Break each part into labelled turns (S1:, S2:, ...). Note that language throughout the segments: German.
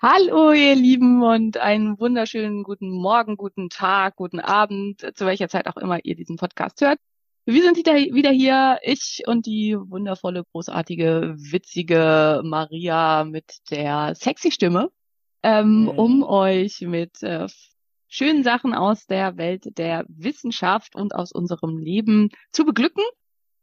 S1: Hallo, ihr Lieben, und einen wunderschönen guten Morgen, guten Tag, guten Abend, zu welcher Zeit auch immer ihr diesen Podcast hört. Wir sind wieder hier, ich und die wundervolle, großartige, witzige Maria mit der sexy Stimme, ähm, mhm. um euch mit äh, schönen Sachen aus der Welt der Wissenschaft und aus unserem Leben zu beglücken.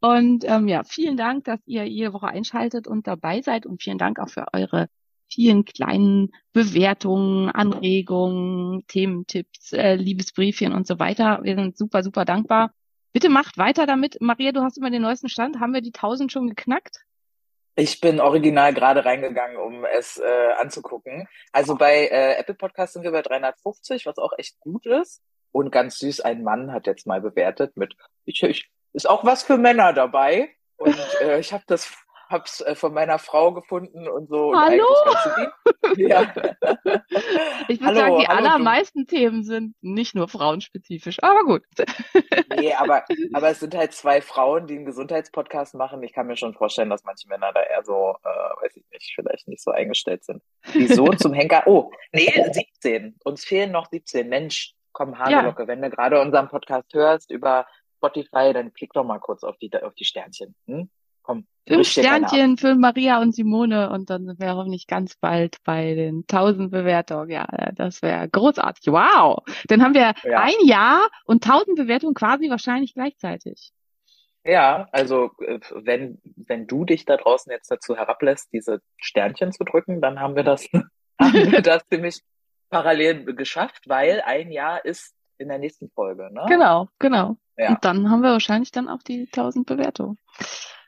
S1: Und ähm, ja, vielen Dank, dass ihr jede Woche einschaltet und dabei seid und vielen Dank auch für eure vielen kleinen Bewertungen, Anregungen, Thementipps, äh, Liebesbriefchen und so weiter. Wir sind super, super dankbar. Bitte macht weiter damit. Maria, du hast immer den neuesten Stand. Haben wir die 1000 schon geknackt?
S2: Ich bin original gerade reingegangen, um es äh, anzugucken. Also bei äh, Apple Podcast sind wir bei 350, was auch echt gut ist. Und ganz süß, ein Mann hat jetzt mal bewertet mit, ich, ich, ist auch was für Männer dabei. Und äh, ich habe das hab's äh, von meiner Frau gefunden und so.
S1: Hallo?
S2: Und ja.
S1: Ich würde sagen, die hallo, allermeisten du. Themen sind nicht nur frauenspezifisch, aber gut.
S2: Nee, aber, aber es sind halt zwei Frauen, die einen Gesundheitspodcast machen. Ich kann mir schon vorstellen, dass manche Männer da eher so, äh, weiß ich nicht, vielleicht nicht so eingestellt sind. Wieso zum Henker? Oh, nee, 17. Uns fehlen noch 17. Mensch, komm, Hagelocke, ja. wenn du gerade unseren Podcast hörst über Spotify, dann klick doch mal kurz auf die, auf die Sternchen. Hm?
S1: Komm. Fünf Sternchen für Maria und Simone und dann sind wir hoffentlich ganz bald bei den 1000 Bewertungen. Ja, das wäre großartig. Wow. Dann haben wir ja. ein Jahr und 1000 Bewertungen quasi wahrscheinlich gleichzeitig.
S2: Ja, also äh, wenn, wenn du dich da draußen jetzt dazu herablässt, diese Sternchen zu drücken, dann haben wir das, haben wir das ziemlich parallel geschafft, weil ein Jahr ist in der nächsten Folge. Ne?
S1: Genau, genau. Ja. Und dann haben wir wahrscheinlich dann auch die 1000 Bewertungen.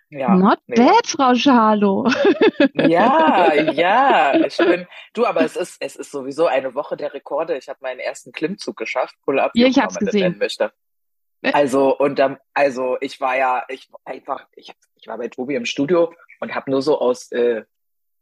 S1: Ja, Not nee. bad, Frau Schalo.
S2: Ja, ja, ich bin, du, aber es ist, es ist sowieso eine Woche der Rekorde. Ich habe meinen ersten Klimmzug geschafft,
S1: Pull-up, ja, ich hab's gesehen. Möchte.
S2: Also, und dann, also ich war ja, ich einfach, ich, ich war bei Tobi im Studio und habe nur so aus, äh,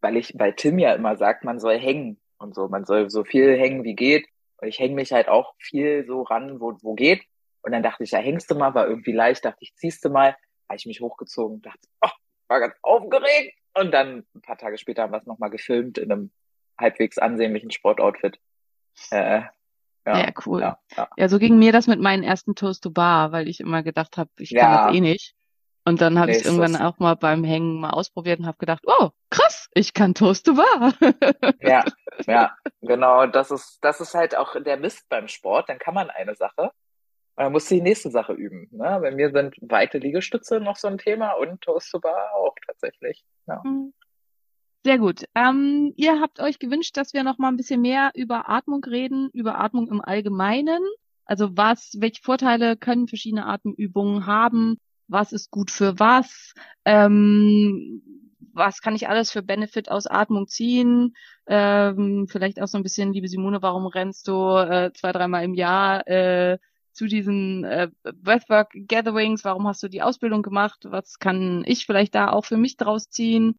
S2: weil ich, weil Tim ja immer sagt, man soll hängen und so, man soll so viel hängen wie geht. Und ich hänge mich halt auch viel so ran, wo, wo geht. Und dann dachte ich, ja, hängst du mal, war irgendwie leicht, dachte ich, ziehst du mal habe ich mich hochgezogen und dachte, oh, war ganz aufgeregt. Und dann ein paar Tage später haben wir es nochmal gefilmt in einem halbwegs ansehnlichen Sportoutfit.
S1: Äh, ja, ja, cool. Ja, ja. ja, so ging mir das mit meinen ersten Toast to Bar, weil ich immer gedacht habe, ich kann das eh nicht. Und dann habe nee, ich irgendwann auch mal beim Hängen mal ausprobiert und habe gedacht, oh, krass, ich kann Toast to Bar.
S2: ja, ja, genau. Das ist, das ist halt auch der Mist beim Sport. Dann kann man eine Sache man muss die nächste Sache üben. Ne? Bei mir sind weite Liegestütze noch so ein Thema und Toast to Bar auch tatsächlich. Ja. Mhm.
S1: Sehr gut. Ähm, ihr habt euch gewünscht, dass wir noch mal ein bisschen mehr über Atmung reden, über Atmung im Allgemeinen. Also was, welche Vorteile können verschiedene Atemübungen haben? Was ist gut für was? Ähm, was kann ich alles für Benefit aus Atmung ziehen? Ähm, vielleicht auch so ein bisschen, liebe Simone, warum rennst du äh, zwei, dreimal im Jahr äh, zu diesen äh, Breathwork Gatherings, warum hast du die Ausbildung gemacht, was kann ich vielleicht da auch für mich draus ziehen,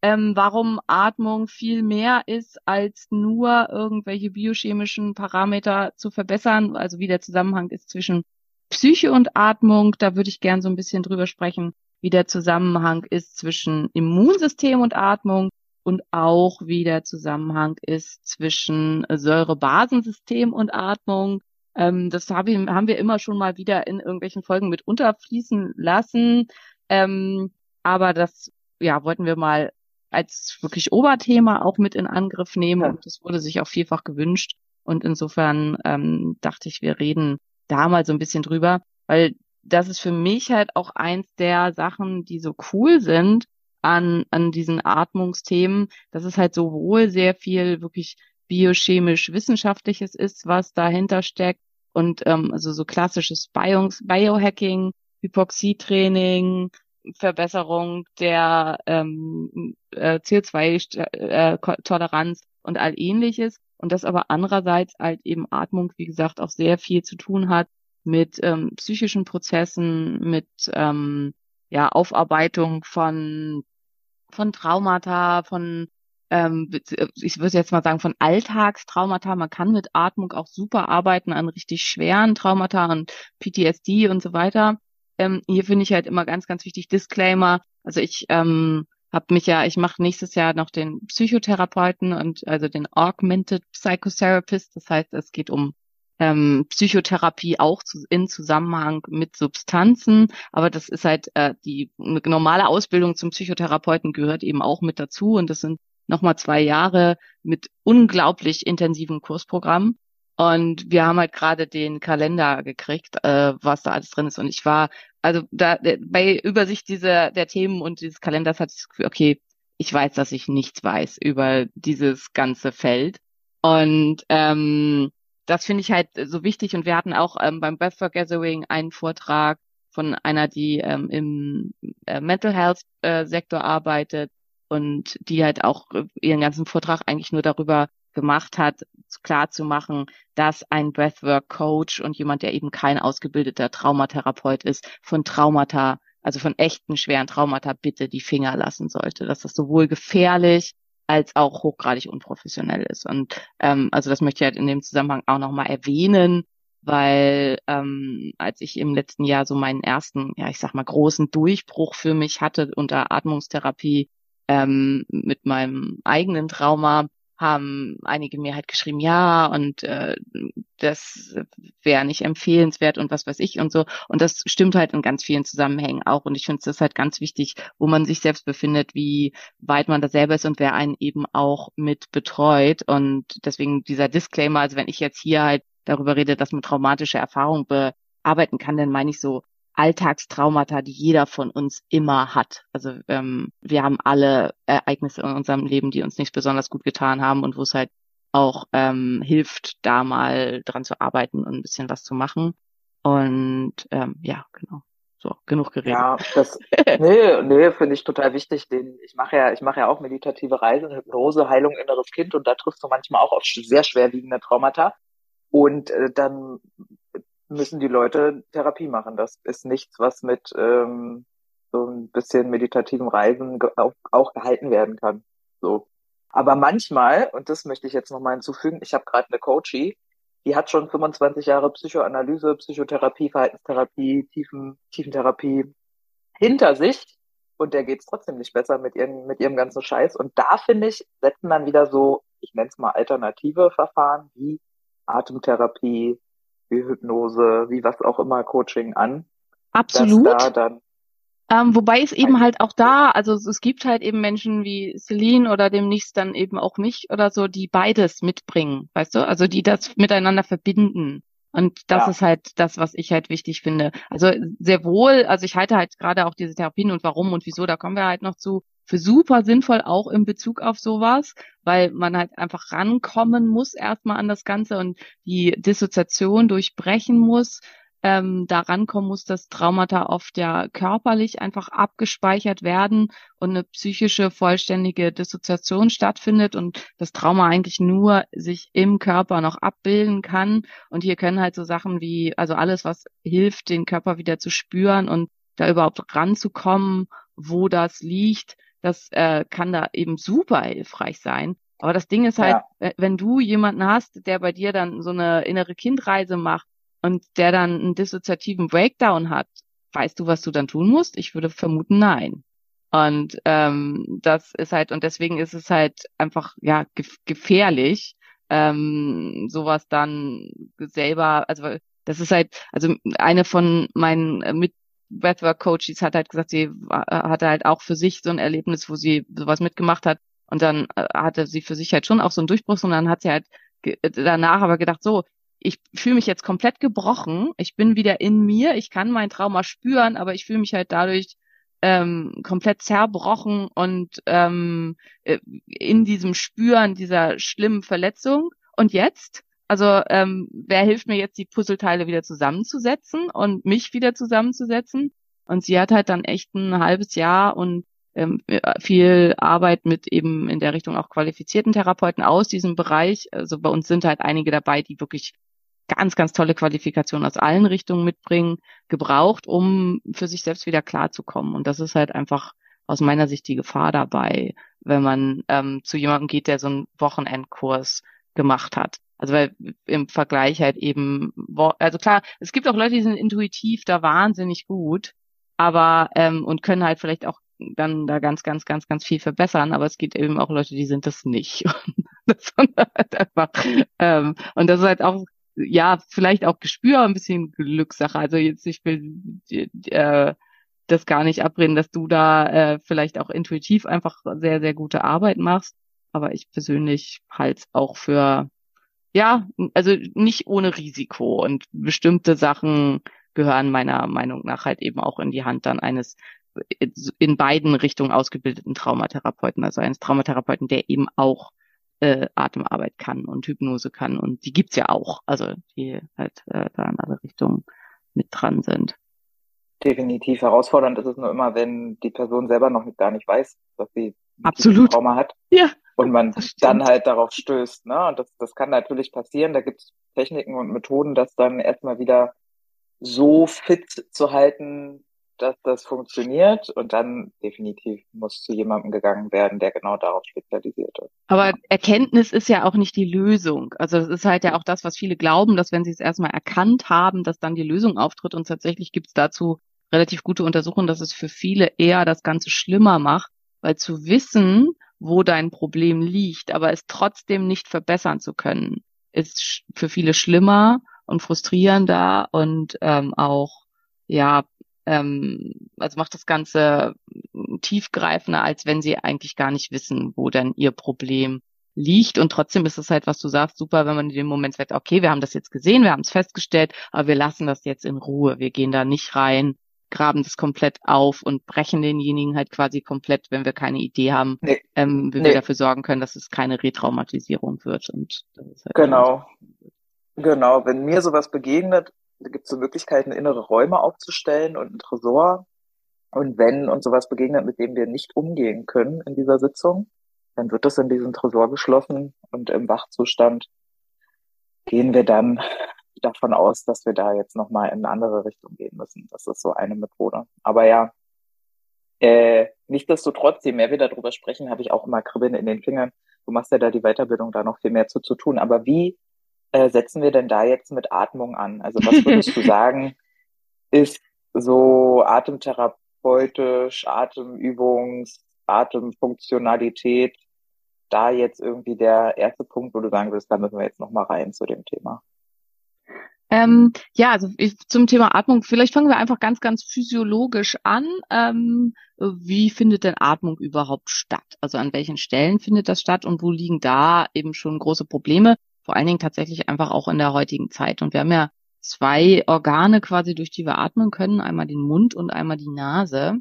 S1: ähm, warum Atmung viel mehr ist, als nur irgendwelche biochemischen Parameter zu verbessern, also wie der Zusammenhang ist zwischen Psyche und Atmung, da würde ich gern so ein bisschen drüber sprechen, wie der Zusammenhang ist zwischen Immunsystem und Atmung und auch wie der Zusammenhang ist zwischen Säurebasensystem und Atmung ähm, das hab ich, haben wir immer schon mal wieder in irgendwelchen Folgen mit unterfließen lassen. Ähm, aber das ja, wollten wir mal als wirklich Oberthema auch mit in Angriff nehmen. Ja. Und das wurde sich auch vielfach gewünscht. Und insofern ähm, dachte ich, wir reden da mal so ein bisschen drüber, weil das ist für mich halt auch eins der Sachen, die so cool sind an, an diesen Atmungsthemen, dass es halt sowohl sehr viel wirklich biochemisch wissenschaftliches ist, was dahinter steckt, und ähm, also so klassisches Bio Biohacking, Hypoxietraining, Verbesserung der ähm, äh, CO2-Toleranz und all ähnliches. Und das aber andererseits halt eben Atmung, wie gesagt, auch sehr viel zu tun hat mit ähm, psychischen Prozessen, mit ähm, ja, Aufarbeitung von, von Traumata, von ähm, ich würde jetzt mal sagen, von Alltagstraumata. Man kann mit Atmung auch super arbeiten an richtig schweren Traumata und PTSD und so weiter. Ähm, hier finde ich halt immer ganz, ganz wichtig Disclaimer. Also ich ähm, habe mich ja, ich mache nächstes Jahr noch den Psychotherapeuten und also den Augmented Psychotherapist. Das heißt, es geht um ähm, Psychotherapie auch zu, in Zusammenhang mit Substanzen. Aber das ist halt äh, die normale Ausbildung zum Psychotherapeuten gehört eben auch mit dazu. Und das sind nochmal zwei Jahre mit unglaublich intensiven Kursprogramm. Und wir haben halt gerade den Kalender gekriegt, äh, was da alles drin ist. Und ich war, also da bei Übersicht dieser der Themen und dieses Kalenders hatte ich das Gefühl, okay, ich weiß, dass ich nichts weiß über dieses ganze Feld. Und ähm, das finde ich halt so wichtig. Und wir hatten auch ähm, beim Breathwork Gathering einen Vortrag von einer, die ähm, im äh, Mental Health äh, Sektor arbeitet und die halt auch ihren ganzen Vortrag eigentlich nur darüber gemacht hat, klar zu machen, dass ein Breathwork Coach und jemand, der eben kein ausgebildeter Traumatherapeut ist, von Traumata, also von echten schweren Traumata bitte die Finger lassen sollte, dass das sowohl gefährlich als auch hochgradig unprofessionell ist. Und ähm, also das möchte ich halt in dem Zusammenhang auch nochmal erwähnen, weil ähm, als ich im letzten Jahr so meinen ersten, ja ich sag mal, großen Durchbruch für mich hatte unter Atmungstherapie ähm, mit meinem eigenen Trauma, haben einige mir halt geschrieben, ja, und äh, das wäre nicht empfehlenswert und was weiß ich und so. Und das stimmt halt in ganz vielen Zusammenhängen auch. Und ich finde es halt ganz wichtig, wo man sich selbst befindet, wie weit man da selber ist und wer einen eben auch mit betreut. Und deswegen dieser Disclaimer, also wenn ich jetzt hier halt darüber rede, dass man traumatische Erfahrungen bearbeiten kann, dann meine ich so Alltagstraumata, die jeder von uns immer hat. Also ähm, wir haben alle Ereignisse in unserem Leben, die uns nicht besonders gut getan haben und wo es halt auch ähm, hilft, da mal dran zu arbeiten und ein bisschen was zu machen. Und ähm, ja, genau. So, genug geredet.
S2: Ja, das, nee, nee, finde ich total wichtig. Den, ich mache ja, ich mache ja auch meditative Reisen, Hypnose, Heilung inneres Kind und da triffst du manchmal auch auf sehr schwerwiegende Traumata. Und äh, dann müssen die Leute Therapie machen. Das ist nichts, was mit ähm, so ein bisschen meditativen Reisen auch, auch gehalten werden kann. So. Aber manchmal, und das möchte ich jetzt nochmal hinzufügen, ich habe gerade eine Coachie, die hat schon 25 Jahre Psychoanalyse, Psychotherapie, Verhaltenstherapie, Tiefen, Tiefentherapie hinter sich und der geht's trotzdem nicht besser mit ihrem, mit ihrem ganzen Scheiß. Und da finde ich, setzen dann wieder so, ich nenne es mal alternative Verfahren wie Atemtherapie, wie Hypnose, wie was auch immer Coaching an.
S1: Absolut. Da dann ähm, wobei es eben halt auch da, also es gibt halt eben Menschen wie Celine oder demnächst dann eben auch mich oder so, die beides mitbringen, weißt du? Also die das miteinander verbinden. Und das ja. ist halt das, was ich halt wichtig finde. Also sehr wohl, also ich halte halt gerade auch diese Therapien und warum und wieso, da kommen wir halt noch zu, für super sinnvoll auch in Bezug auf sowas, weil man halt einfach rankommen muss erstmal an das Ganze und die Dissoziation durchbrechen muss, ähm, da rankommen muss, dass Traumata oft ja körperlich einfach abgespeichert werden und eine psychische vollständige Dissoziation stattfindet und das Trauma eigentlich nur sich im Körper noch abbilden kann. Und hier können halt so Sachen wie, also alles, was hilft, den Körper wieder zu spüren und da überhaupt ranzukommen, wo das liegt, das äh, kann da eben super hilfreich sein. Aber das Ding ist halt, ja. wenn du jemanden hast, der bei dir dann so eine innere Kindreise macht und der dann einen dissoziativen Breakdown hat, weißt du, was du dann tun musst? Ich würde vermuten, nein. Und ähm, das ist halt, und deswegen ist es halt einfach ja gef gefährlich, ähm, sowas dann selber, also das ist halt, also eine von meinen mit Breathwork Coaches hat halt gesagt, sie äh, hatte halt auch für sich so ein Erlebnis, wo sie sowas mitgemacht hat und dann äh, hatte sie für sich halt schon auch so einen Durchbruch und dann hat sie halt danach aber gedacht, so, ich fühle mich jetzt komplett gebrochen, ich bin wieder in mir, ich kann mein Trauma spüren, aber ich fühle mich halt dadurch ähm, komplett zerbrochen und ähm, äh, in diesem Spüren dieser schlimmen Verletzung. Und jetzt? Also ähm, wer hilft mir jetzt, die Puzzleteile wieder zusammenzusetzen und mich wieder zusammenzusetzen? Und sie hat halt dann echt ein halbes Jahr und ähm, viel Arbeit mit eben in der Richtung auch qualifizierten Therapeuten aus diesem Bereich. Also bei uns sind halt einige dabei, die wirklich ganz, ganz tolle Qualifikationen aus allen Richtungen mitbringen, gebraucht, um für sich selbst wieder klarzukommen. Und das ist halt einfach aus meiner Sicht die Gefahr dabei, wenn man ähm, zu jemandem geht, der so einen Wochenendkurs gemacht hat. Also weil im Vergleich halt eben, also klar, es gibt auch Leute, die sind intuitiv da wahnsinnig gut, aber ähm, und können halt vielleicht auch dann da ganz, ganz, ganz, ganz viel verbessern, aber es gibt eben auch Leute, die sind das nicht. das halt einfach, ähm, und das ist halt auch, ja, vielleicht auch Gespür, ein bisschen Glückssache. Also jetzt, ich will äh, das gar nicht abreden, dass du da äh, vielleicht auch intuitiv einfach sehr, sehr gute Arbeit machst. Aber ich persönlich halte es auch für, ja, also nicht ohne Risiko. Und bestimmte Sachen gehören meiner Meinung nach halt eben auch in die Hand dann eines in beiden Richtungen ausgebildeten Traumatherapeuten, also eines Traumatherapeuten, der eben auch äh, Atemarbeit kann und Hypnose kann. Und die gibt's ja auch, also die halt äh, da in alle Richtungen mit dran sind.
S2: Definitiv herausfordernd ist es nur immer, wenn die Person selber noch gar nicht weiß, dass sie
S1: Absolut.
S2: Trauma hat.
S1: Ja.
S2: Und man dann halt darauf stößt. Ne? Und das, das kann natürlich passieren. Da gibt es Techniken und Methoden, das dann erstmal wieder so fit zu halten, dass das funktioniert und dann definitiv muss zu jemandem gegangen werden, der genau darauf spezialisiert ist.
S1: Aber Erkenntnis ist ja auch nicht die Lösung. Also es ist halt ja auch das, was viele glauben, dass wenn sie es erstmal erkannt haben, dass dann die Lösung auftritt und tatsächlich gibt es dazu relativ gute Untersuchungen, dass es für viele eher das Ganze schlimmer macht, weil zu wissen, wo dein Problem liegt, aber es trotzdem nicht verbessern zu können, ist für viele schlimmer und frustrierender und ähm, auch ja ähm, also macht das Ganze tiefgreifender, als wenn sie eigentlich gar nicht wissen, wo denn ihr Problem liegt. Und trotzdem ist es halt, was du sagst, super, wenn man in dem Moment sagt, okay, wir haben das jetzt gesehen, wir haben es festgestellt, aber wir lassen das jetzt in Ruhe. Wir gehen da nicht rein, graben das komplett auf und brechen denjenigen halt quasi komplett, wenn wir keine Idee haben, nee. ähm, wie nee. wir dafür sorgen können, dass es keine Retraumatisierung wird. Und
S2: halt genau. Genau, wenn mir sowas begegnet, gibt es so Möglichkeiten, innere Räume aufzustellen und ein Tresor. Und wenn uns sowas begegnet, mit dem wir nicht umgehen können in dieser Sitzung, dann wird das in diesem Tresor geschlossen und im Wachzustand gehen wir dann davon aus, dass wir da jetzt nochmal in eine andere Richtung gehen müssen. Das ist so eine Methode. Aber ja, äh, nichtsdestotrotz, je mehr wir darüber sprechen, habe ich auch immer Kribbeln in den Fingern. Du machst ja da die Weiterbildung da noch viel mehr zu, zu tun. Aber wie äh, setzen wir denn da jetzt mit Atmung an? Also was würdest du sagen, ist so atemtherapeutisch, Atemübungs, Atemfunktionalität da jetzt irgendwie der erste Punkt, wo du sagen würdest, da müssen wir jetzt nochmal rein zu dem Thema?
S1: Ähm, ja, also ich, zum Thema Atmung, vielleicht fangen wir einfach ganz, ganz physiologisch an. Ähm, wie findet denn Atmung überhaupt statt? Also an welchen Stellen findet das statt und wo liegen da eben schon große Probleme? vor allen Dingen tatsächlich einfach auch in der heutigen Zeit. Und wir haben ja zwei Organe quasi, durch die wir atmen können, einmal den Mund und einmal die Nase.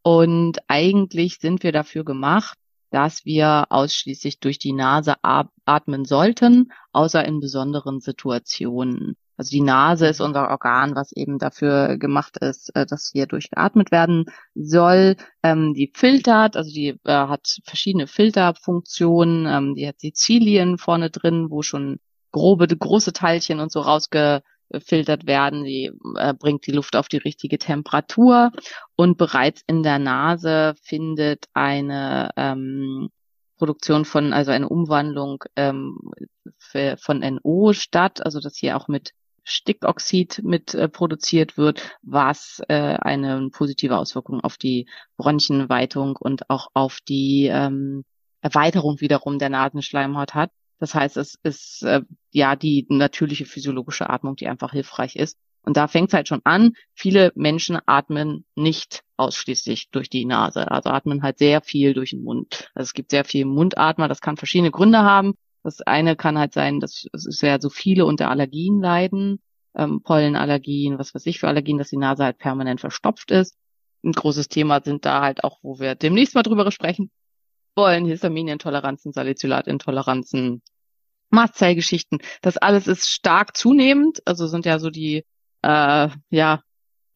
S1: Und eigentlich sind wir dafür gemacht, dass wir ausschließlich durch die Nase atmen sollten, außer in besonderen Situationen. Also die Nase ist unser Organ, was eben dafür gemacht ist, äh, dass hier durchgeatmet werden soll. Ähm, die filtert, also die äh, hat verschiedene Filterfunktionen. Ähm, die hat Sizilien vorne drin, wo schon grobe, große Teilchen und so rausgefiltert werden. Die äh, bringt die Luft auf die richtige Temperatur und bereits in der Nase findet eine ähm, Produktion von, also eine Umwandlung ähm, für, von NO statt, also dass hier auch mit Stickoxid mit äh, produziert wird, was äh, eine positive Auswirkung auf die Bronchienweitung und auch auf die ähm, Erweiterung wiederum der Nasenschleimhaut hat. Das heißt, es ist äh, ja die natürliche physiologische Atmung, die einfach hilfreich ist. Und da fängt es halt schon an. Viele Menschen atmen nicht ausschließlich durch die Nase, also atmen halt sehr viel durch den Mund. Also es gibt sehr viel Mundatmer, das kann verschiedene Gründe haben. Das eine kann halt sein, dass es ja so viele unter Allergien leiden, ähm, Pollenallergien, was weiß ich für Allergien, dass die Nase halt permanent verstopft ist. Ein großes Thema sind da halt auch, wo wir demnächst mal drüber sprechen wollen, Histaminintoleranzen, Salicylatintoleranzen, Mastzellgeschichten. Das alles ist stark zunehmend, also sind ja so die, äh, ja,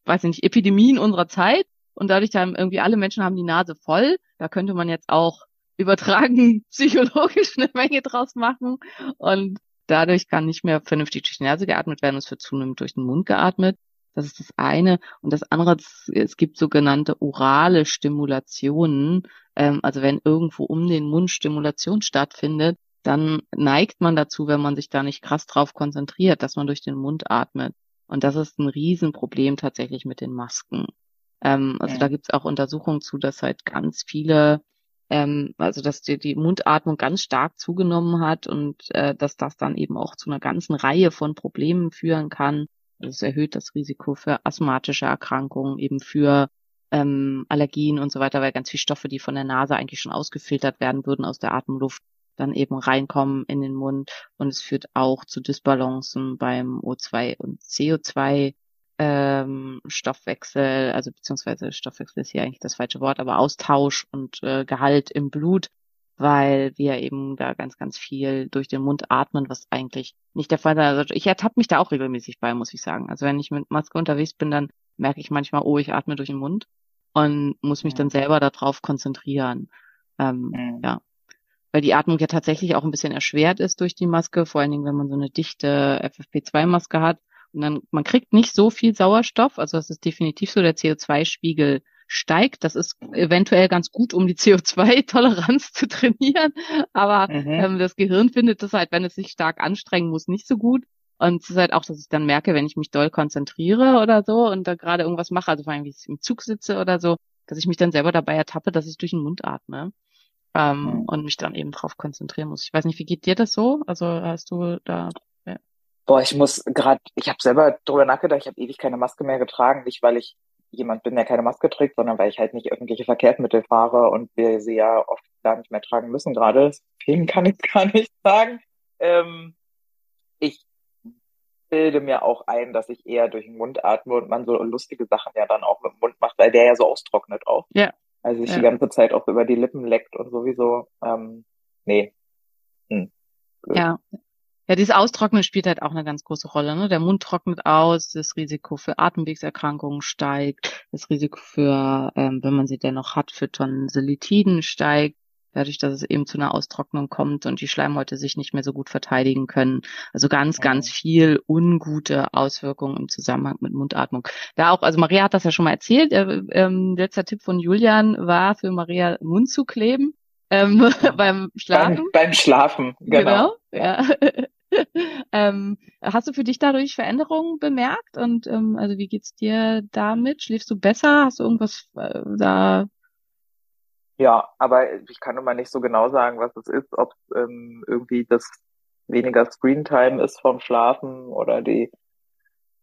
S1: weiß ich nicht, Epidemien unserer Zeit. Und dadurch haben irgendwie alle Menschen haben die Nase voll. Da könnte man jetzt auch übertragen psychologisch eine Menge draus machen und dadurch kann nicht mehr vernünftig durch die Nase geatmet werden, es wird zunehmend durch den Mund geatmet. Das ist das eine. Und das andere, es gibt sogenannte orale Stimulationen. Ähm, also wenn irgendwo um den Mund Stimulation stattfindet, dann neigt man dazu, wenn man sich da nicht krass drauf konzentriert, dass man durch den Mund atmet. Und das ist ein Riesenproblem tatsächlich mit den Masken. Ähm, also ja. da gibt's auch Untersuchungen zu, dass halt ganz viele, ähm, also dass die, die Mundatmung ganz stark zugenommen hat und äh, dass das dann eben auch zu einer ganzen Reihe von Problemen führen kann. Also es erhöht das Risiko für asthmatische Erkrankungen, eben für ähm, Allergien und so weiter, weil ganz viele Stoffe, die von der Nase eigentlich schon ausgefiltert werden würden aus der Atemluft, dann eben reinkommen in den Mund. Und es führt auch zu Disbalancen beim O2 und CO2 ähm, Stoffwechsel, also beziehungsweise Stoffwechsel ist hier eigentlich das falsche Wort, aber Austausch und äh, Gehalt im Blut, weil wir eben da ganz, ganz viel durch den Mund atmen, was eigentlich nicht der Fall ist. Also ich ertappe mich da auch regelmäßig bei, muss ich sagen. Also wenn ich mit Maske unterwegs bin, dann merke ich manchmal, oh, ich atme durch den Mund und muss mich dann selber darauf konzentrieren. Ähm, mhm. Ja. Weil die Atmung ja tatsächlich auch ein bisschen erschwert ist durch die Maske, vor allen Dingen, wenn man so eine dichte FFP2-Maske hat. Dann, man kriegt nicht so viel Sauerstoff, also das ist definitiv so, der CO2-Spiegel steigt. Das ist eventuell ganz gut, um die CO2-Toleranz zu trainieren. Aber mhm. ähm, das Gehirn findet das halt, wenn es sich stark anstrengen muss, nicht so gut. Und es ist halt auch, dass ich dann merke, wenn ich mich doll konzentriere oder so und da gerade irgendwas mache, also vor allem, wie ich im Zug sitze oder so, dass ich mich dann selber dabei ertappe, dass ich durch den Mund atme ähm, mhm. und mich dann eben drauf konzentrieren muss. Ich weiß nicht, wie geht dir das so? Also hast du da.
S2: Boah, ich muss gerade, ich habe selber drüber nachgedacht, ich habe ewig keine Maske mehr getragen, nicht weil ich jemand bin, der keine Maske trägt, sondern weil ich halt nicht öffentliche Verkehrsmittel fahre und wir sie ja oft gar nicht mehr tragen müssen gerade. Deswegen kann ich gar nicht sagen. Ähm, ich bilde mir auch ein, dass ich eher durch den Mund atme und man so lustige Sachen ja dann auch mit dem Mund macht, weil der ja so austrocknet auch.
S1: Ja.
S2: Also ich
S1: ja.
S2: die ganze Zeit auch über die Lippen leckt und sowieso. Ähm, nee. Hm.
S1: Ja. Ja, dieses Austrocknen spielt halt auch eine ganz große Rolle. Ne? Der Mund trocknet aus, das Risiko für Atemwegserkrankungen steigt, das Risiko für, ähm, wenn man sie dennoch hat, für Tonsillitiden steigt dadurch, dass es eben zu einer Austrocknung kommt und die Schleimhäute sich nicht mehr so gut verteidigen können. Also ganz, ganz viel ungute Auswirkungen im Zusammenhang mit Mundatmung. Da auch, also Maria hat das ja schon mal erzählt, äh, ähm, letzter Tipp von Julian war für Maria Mund zu kleben. Ähm, beim Schlafen.
S2: Beim, beim Schlafen, genau.
S1: genau ja. ähm, hast du für dich dadurch Veränderungen bemerkt? Und ähm, also wie geht's dir damit? Schläfst du besser? Hast du irgendwas äh, da
S2: ja, aber ich kann immer nicht so genau sagen, was es ist, ob ähm, irgendwie das weniger Screentime ist vom Schlafen oder die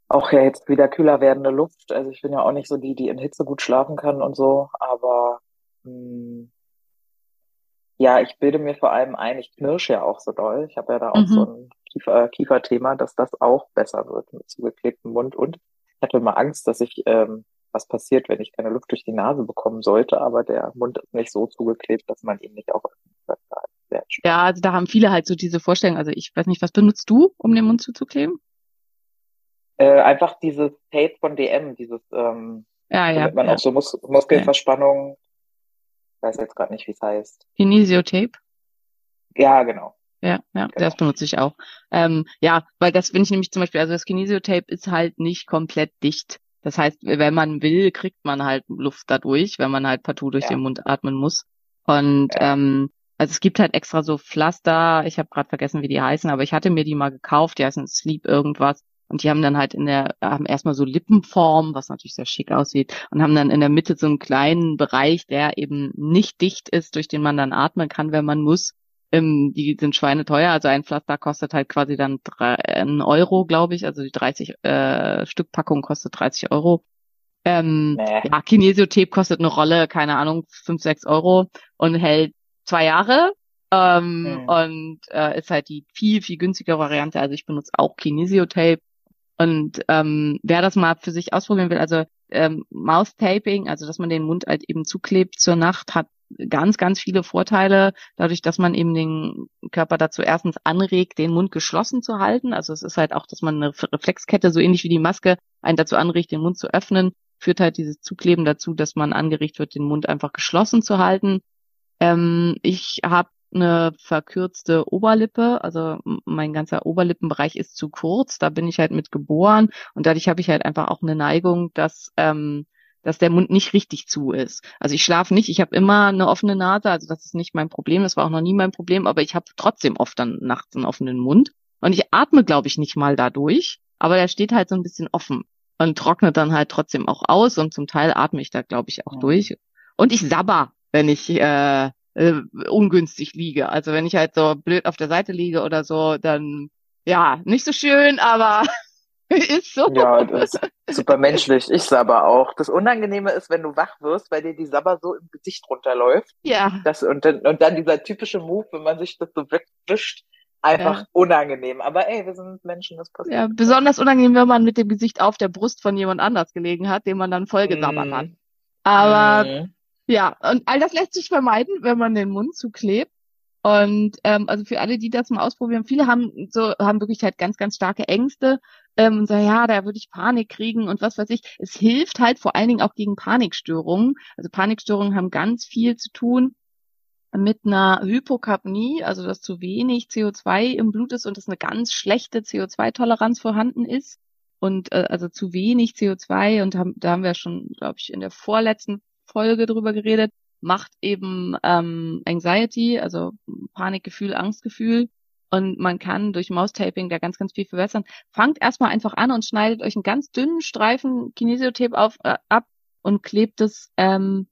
S2: auch ja jetzt wieder kühler werdende Luft. Also ich bin ja auch nicht so die, die in Hitze gut schlafen kann und so, aber mh, hm, ja, ich bilde mir vor allem ein, ich knirsche ja auch so doll. Ich habe ja da auch mhm. so ein Kiefer, Kieferthema, dass das auch besser wird mit zugeklebtem Mund. Und ich hatte immer Angst, dass ich ähm, was passiert, wenn ich keine Luft durch die Nase bekommen sollte, aber der Mund ist nicht so zugeklebt, dass man ihn nicht auch
S1: Ja, also da haben viele halt so diese Vorstellung. Also ich weiß nicht, was benutzt du, um den Mund zuzukleben?
S2: Äh, einfach dieses Tape von DM, dieses, ähm,
S1: ja, ja,
S2: damit man
S1: ja.
S2: auch so Mus Muskelverspannung, ja. Weiß jetzt gerade nicht, wie es heißt.
S1: Kinesiotape?
S2: Ja, genau.
S1: Ja, ja, genau. das benutze ich auch. Ähm, ja, weil das finde ich nämlich zum Beispiel, also das Kinesiotape ist halt nicht komplett dicht. Das heißt, wenn man will, kriegt man halt Luft dadurch, wenn man halt partout durch ja. den Mund atmen muss. Und ja. ähm, also es gibt halt extra so Pflaster, ich habe gerade vergessen, wie die heißen, aber ich hatte mir die mal gekauft, die heißen Sleep irgendwas. Und die haben dann halt in der, haben erstmal so Lippenform, was natürlich sehr schick aussieht, und haben dann in der Mitte so einen kleinen Bereich, der eben nicht dicht ist, durch den man dann atmen kann, wenn man muss. Ähm, die sind schweineteuer, also ein Pflaster kostet halt quasi dann drei, einen Euro, glaube ich. Also die 30 äh, Stück Packung kostet 30 Euro. Ähm, nee. Ja, Kinesiotape kostet eine Rolle, keine Ahnung, 5, 6 Euro und hält zwei Jahre. Ähm, mhm. Und äh, ist halt die viel, viel günstigere Variante. Also ich benutze auch Kinesiotape. Und ähm, wer das mal für sich ausprobieren will, also ähm, Mouth Taping, also dass man den Mund halt eben zuklebt zur Nacht, hat ganz, ganz viele Vorteile, dadurch, dass man eben den Körper dazu erstens anregt, den Mund geschlossen zu halten. Also es ist halt auch, dass man eine Reflexkette, so ähnlich wie die Maske, einen dazu anregt, den Mund zu öffnen, führt halt dieses Zukleben dazu, dass man angeregt wird, den Mund einfach geschlossen zu halten. Ähm, ich habe eine verkürzte Oberlippe, also mein ganzer Oberlippenbereich ist zu kurz, da bin ich halt mit geboren. Und dadurch habe ich halt einfach auch eine Neigung, dass ähm, dass der Mund nicht richtig zu ist. Also ich schlafe nicht, ich habe immer eine offene Nase, also das ist nicht mein Problem, das war auch noch nie mein Problem, aber ich habe trotzdem oft dann nachts einen offenen Mund. Und ich atme, glaube ich, nicht mal dadurch, aber der steht halt so ein bisschen offen. und trocknet dann halt trotzdem auch aus. Und zum Teil atme ich da, glaube ich, auch
S2: Mhm.
S1: durch. Und ich sabber, wenn ich äh, äh, ungünstig liege. Also wenn ich halt so blöd auf der Seite liege oder so, dann ja, nicht so schön, aber ist so.
S2: Ja, das ist super menschlich. Ich sabber auch. Das Unangenehme ist, wenn du wach wirst, weil dir die Sabber so im Gesicht runterläuft.
S1: Ja,
S2: Das, und, dann, und dann dieser typische Move, wenn man sich das so wegwischt, einfach
S1: Ja.
S2: unangenehm. Aber ey, wir sind Menschen, das passiert.
S1: ja, besonders unangenehm, wenn man mit dem Gesicht auf der Brust von jemand anders gelegen hat, den man dann voll gesabbert
S2: Mm.
S1: hat. Aber
S2: Mhm.
S1: Ja, und all das lässt sich vermeiden, wenn man den Mund zuklebt. Und ähm, also für alle, die das mal ausprobieren, viele haben so haben wirklich halt ganz, ganz starke Ängste ähm, und sagen, ja, da würde ich Panik kriegen und was weiß ich. Es hilft halt vor allen Dingen auch gegen Panikstörungen. Also Panikstörungen haben ganz viel zu tun mit einer Hypokapnie, also dass zu wenig CO2 im Blut ist und dass eine ganz schlechte CO2-Toleranz vorhanden ist. Und äh, also zu wenig CO2 und haben, da haben wir schon, glaube ich, in der vorletzten Folge drüber geredet, macht eben ähm, Anxiety, also Panikgefühl, Angstgefühl. Und man kann durch Maustaping da ganz, ganz viel verbessern. Fangt erstmal einfach an und schneidet euch einen ganz dünnen Streifen Kinesiotape auf, äh, ab und klebt es ähm,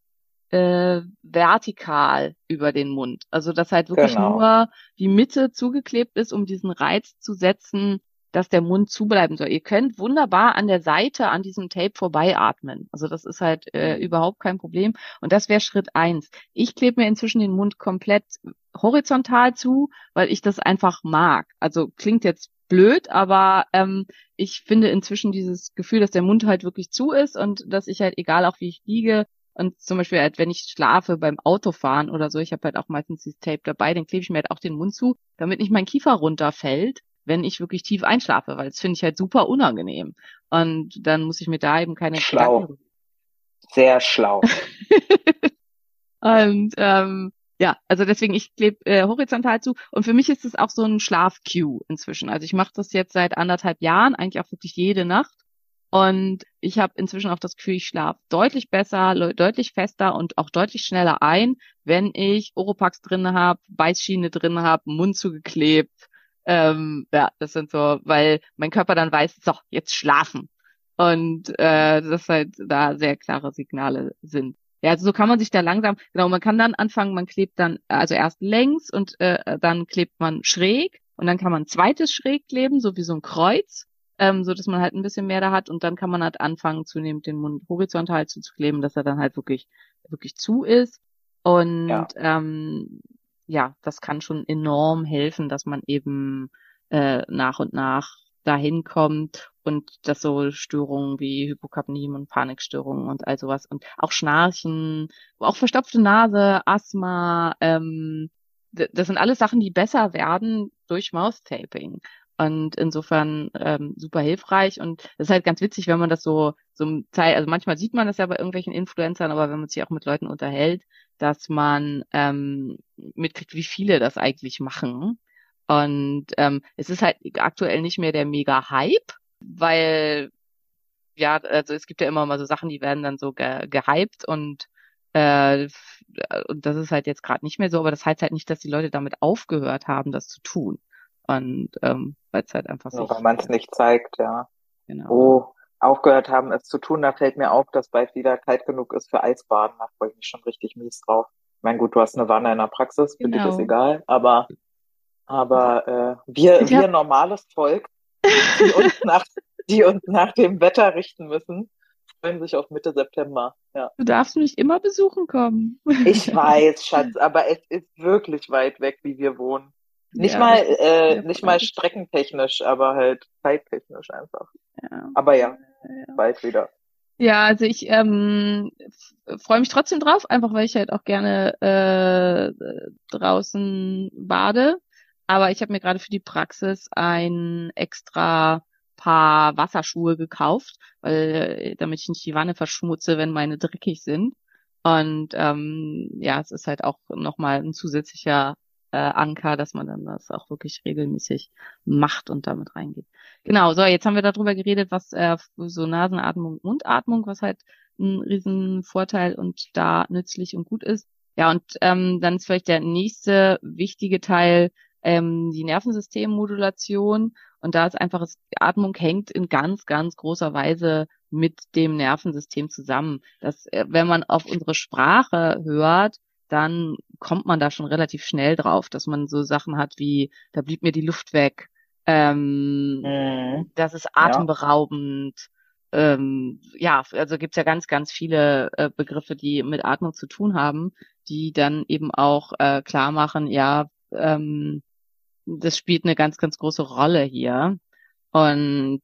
S1: äh, vertikal über den Mund. Also dass halt wirklich
S2: Genau.
S1: nur die Mitte zugeklebt ist, um diesen Reiz zu setzen, dass der Mund zubleiben soll. Ihr könnt wunderbar an der Seite an diesem Tape vorbeiatmen. Also das ist halt äh,
S2: Mhm.
S1: überhaupt kein Problem. Und das wäre Schritt eins. Ich klebe mir inzwischen den Mund komplett horizontal zu, weil ich das einfach mag. Also klingt jetzt blöd, aber ähm, ich finde inzwischen dieses Gefühl, dass der Mund halt wirklich zu ist und dass ich halt, egal auch wie ich liege, und zum Beispiel halt, wenn ich schlafe beim Autofahren oder so, ich habe halt auch meistens dieses Tape dabei, dann klebe ich mir halt auch den Mund zu, damit nicht mein Kiefer runterfällt, wenn ich wirklich tief einschlafe, weil das finde ich halt super unangenehm. Und dann muss ich mir da eben keine
S2: Schlau.
S1: Gedanken
S2: Sehr schlau.
S1: Und ähm, ja, also deswegen, ich klebe äh, horizontal zu. Und für mich ist es auch so ein Schlaf-Cue inzwischen. Also ich mache das jetzt seit anderthalb Jahren, eigentlich auch wirklich jede Nacht. Und ich habe inzwischen auch das Gefühl, ich schlafe deutlich besser, deutlich fester und auch deutlich schneller ein, wenn ich Oropax drin habe, Beißschiene drin habe, Mund zugeklebt. Ähm, ja, das sind so, weil mein Körper dann weiß, so, jetzt schlafen. Und äh, das halt da sehr klare Signale sind. Ja, also so kann man sich da langsam, genau, man kann dann anfangen, man klebt dann, also erst längs und äh, dann klebt man schräg und dann kann man ein zweites schräg kleben, so wie so ein Kreuz, ähm, so dass man halt ein bisschen mehr da hat und dann kann man halt anfangen, zunehmend den Mund horizontal zuzukleben, dass er dann halt wirklich, wirklich zu ist. Und
S2: Ja.
S1: ähm, ja, das kann schon enorm helfen, dass man eben äh, nach und nach dahin kommt und dass so Störungen wie Hypokapnie und Panikstörungen und all sowas und auch Schnarchen, auch verstopfte Nase, Asthma, ähm, das sind alles Sachen, die besser werden durch Mouse-Taping. Und insofern ähm, super hilfreich. Und das ist halt ganz witzig, wenn man das so, so Zeit, also manchmal sieht man das ja bei irgendwelchen Influencern, aber wenn man sich auch mit Leuten unterhält, dass man ähm, mitkriegt, wie viele das eigentlich machen. Und ähm, es ist halt aktuell nicht mehr der Mega-Hype, weil ja, also es gibt ja immer mal so Sachen, die werden dann so ge gehypt und äh, und das ist halt jetzt gerade nicht mehr so, aber das heißt halt nicht, dass die Leute damit aufgehört haben, das zu tun. Und ähm, weil es halt einfach sich
S2: weil man es nicht zeigt, ja.
S1: genau.
S2: Oh, aufgehört haben, es zu tun, da fällt mir auf, dass bald wieder kalt genug ist für Eisbaden. Da freue ich mich schon richtig mies drauf. Ich meine, gut, du hast eine Wanne in der Praxis, für dich
S1: Genau.
S2: ist egal, aber, aber äh, wir,
S1: Ich
S2: wir normales Volk, die uns nach, die uns nach dem Wetter richten müssen, freuen sich auf Mitte September. Ja.
S1: Du darfst mich immer besuchen kommen.
S2: Ich weiß, Schatz, aber es ist wirklich weit weg, wie wir wohnen. Nicht
S1: Ja,
S2: mal, äh, nicht mal streckentechnisch, aber halt zeittechnisch einfach.
S1: Ja.
S2: Aber ja,
S1: Ja.
S2: bald wieder.
S1: Ja, also ich ähm, freue mich trotzdem drauf, einfach weil ich halt auch gerne äh, draußen bade. Aber ich habe mir gerade für die Praxis ein extra Paar Wasserschuhe gekauft, weil äh, damit ich nicht die Wanne verschmutze, wenn meine dreckig sind. Und ähm, ja, es ist halt auch nochmal ein zusätzlicher äh, Anker, dass man dann das auch wirklich regelmäßig macht und damit reingeht. Genau, so, jetzt haben wir darüber geredet, was äh, so Nasenatmung, Mundatmung, was halt ein riesen Vorteil und da nützlich und gut ist. Ja, und ähm, dann ist vielleicht der nächste wichtige Teil ähm, die Nervensystemmodulation. Und da ist einfach, Atmung hängt in ganz, ganz großer Weise mit dem Nervensystem zusammen. Das, äh, wenn man auf unsere Sprache hört, dann kommt man da schon relativ schnell drauf, dass man so Sachen hat wie, da blieb mir die Luft weg, ähm, mhm. das ist atemberaubend. Ja. Ähm, ja, also gibt's ja ganz, ganz viele äh, Begriffe, die mit Atmung zu tun haben, die dann eben auch äh, klar machen, ja, ähm, das spielt eine ganz, ganz große Rolle hier. Und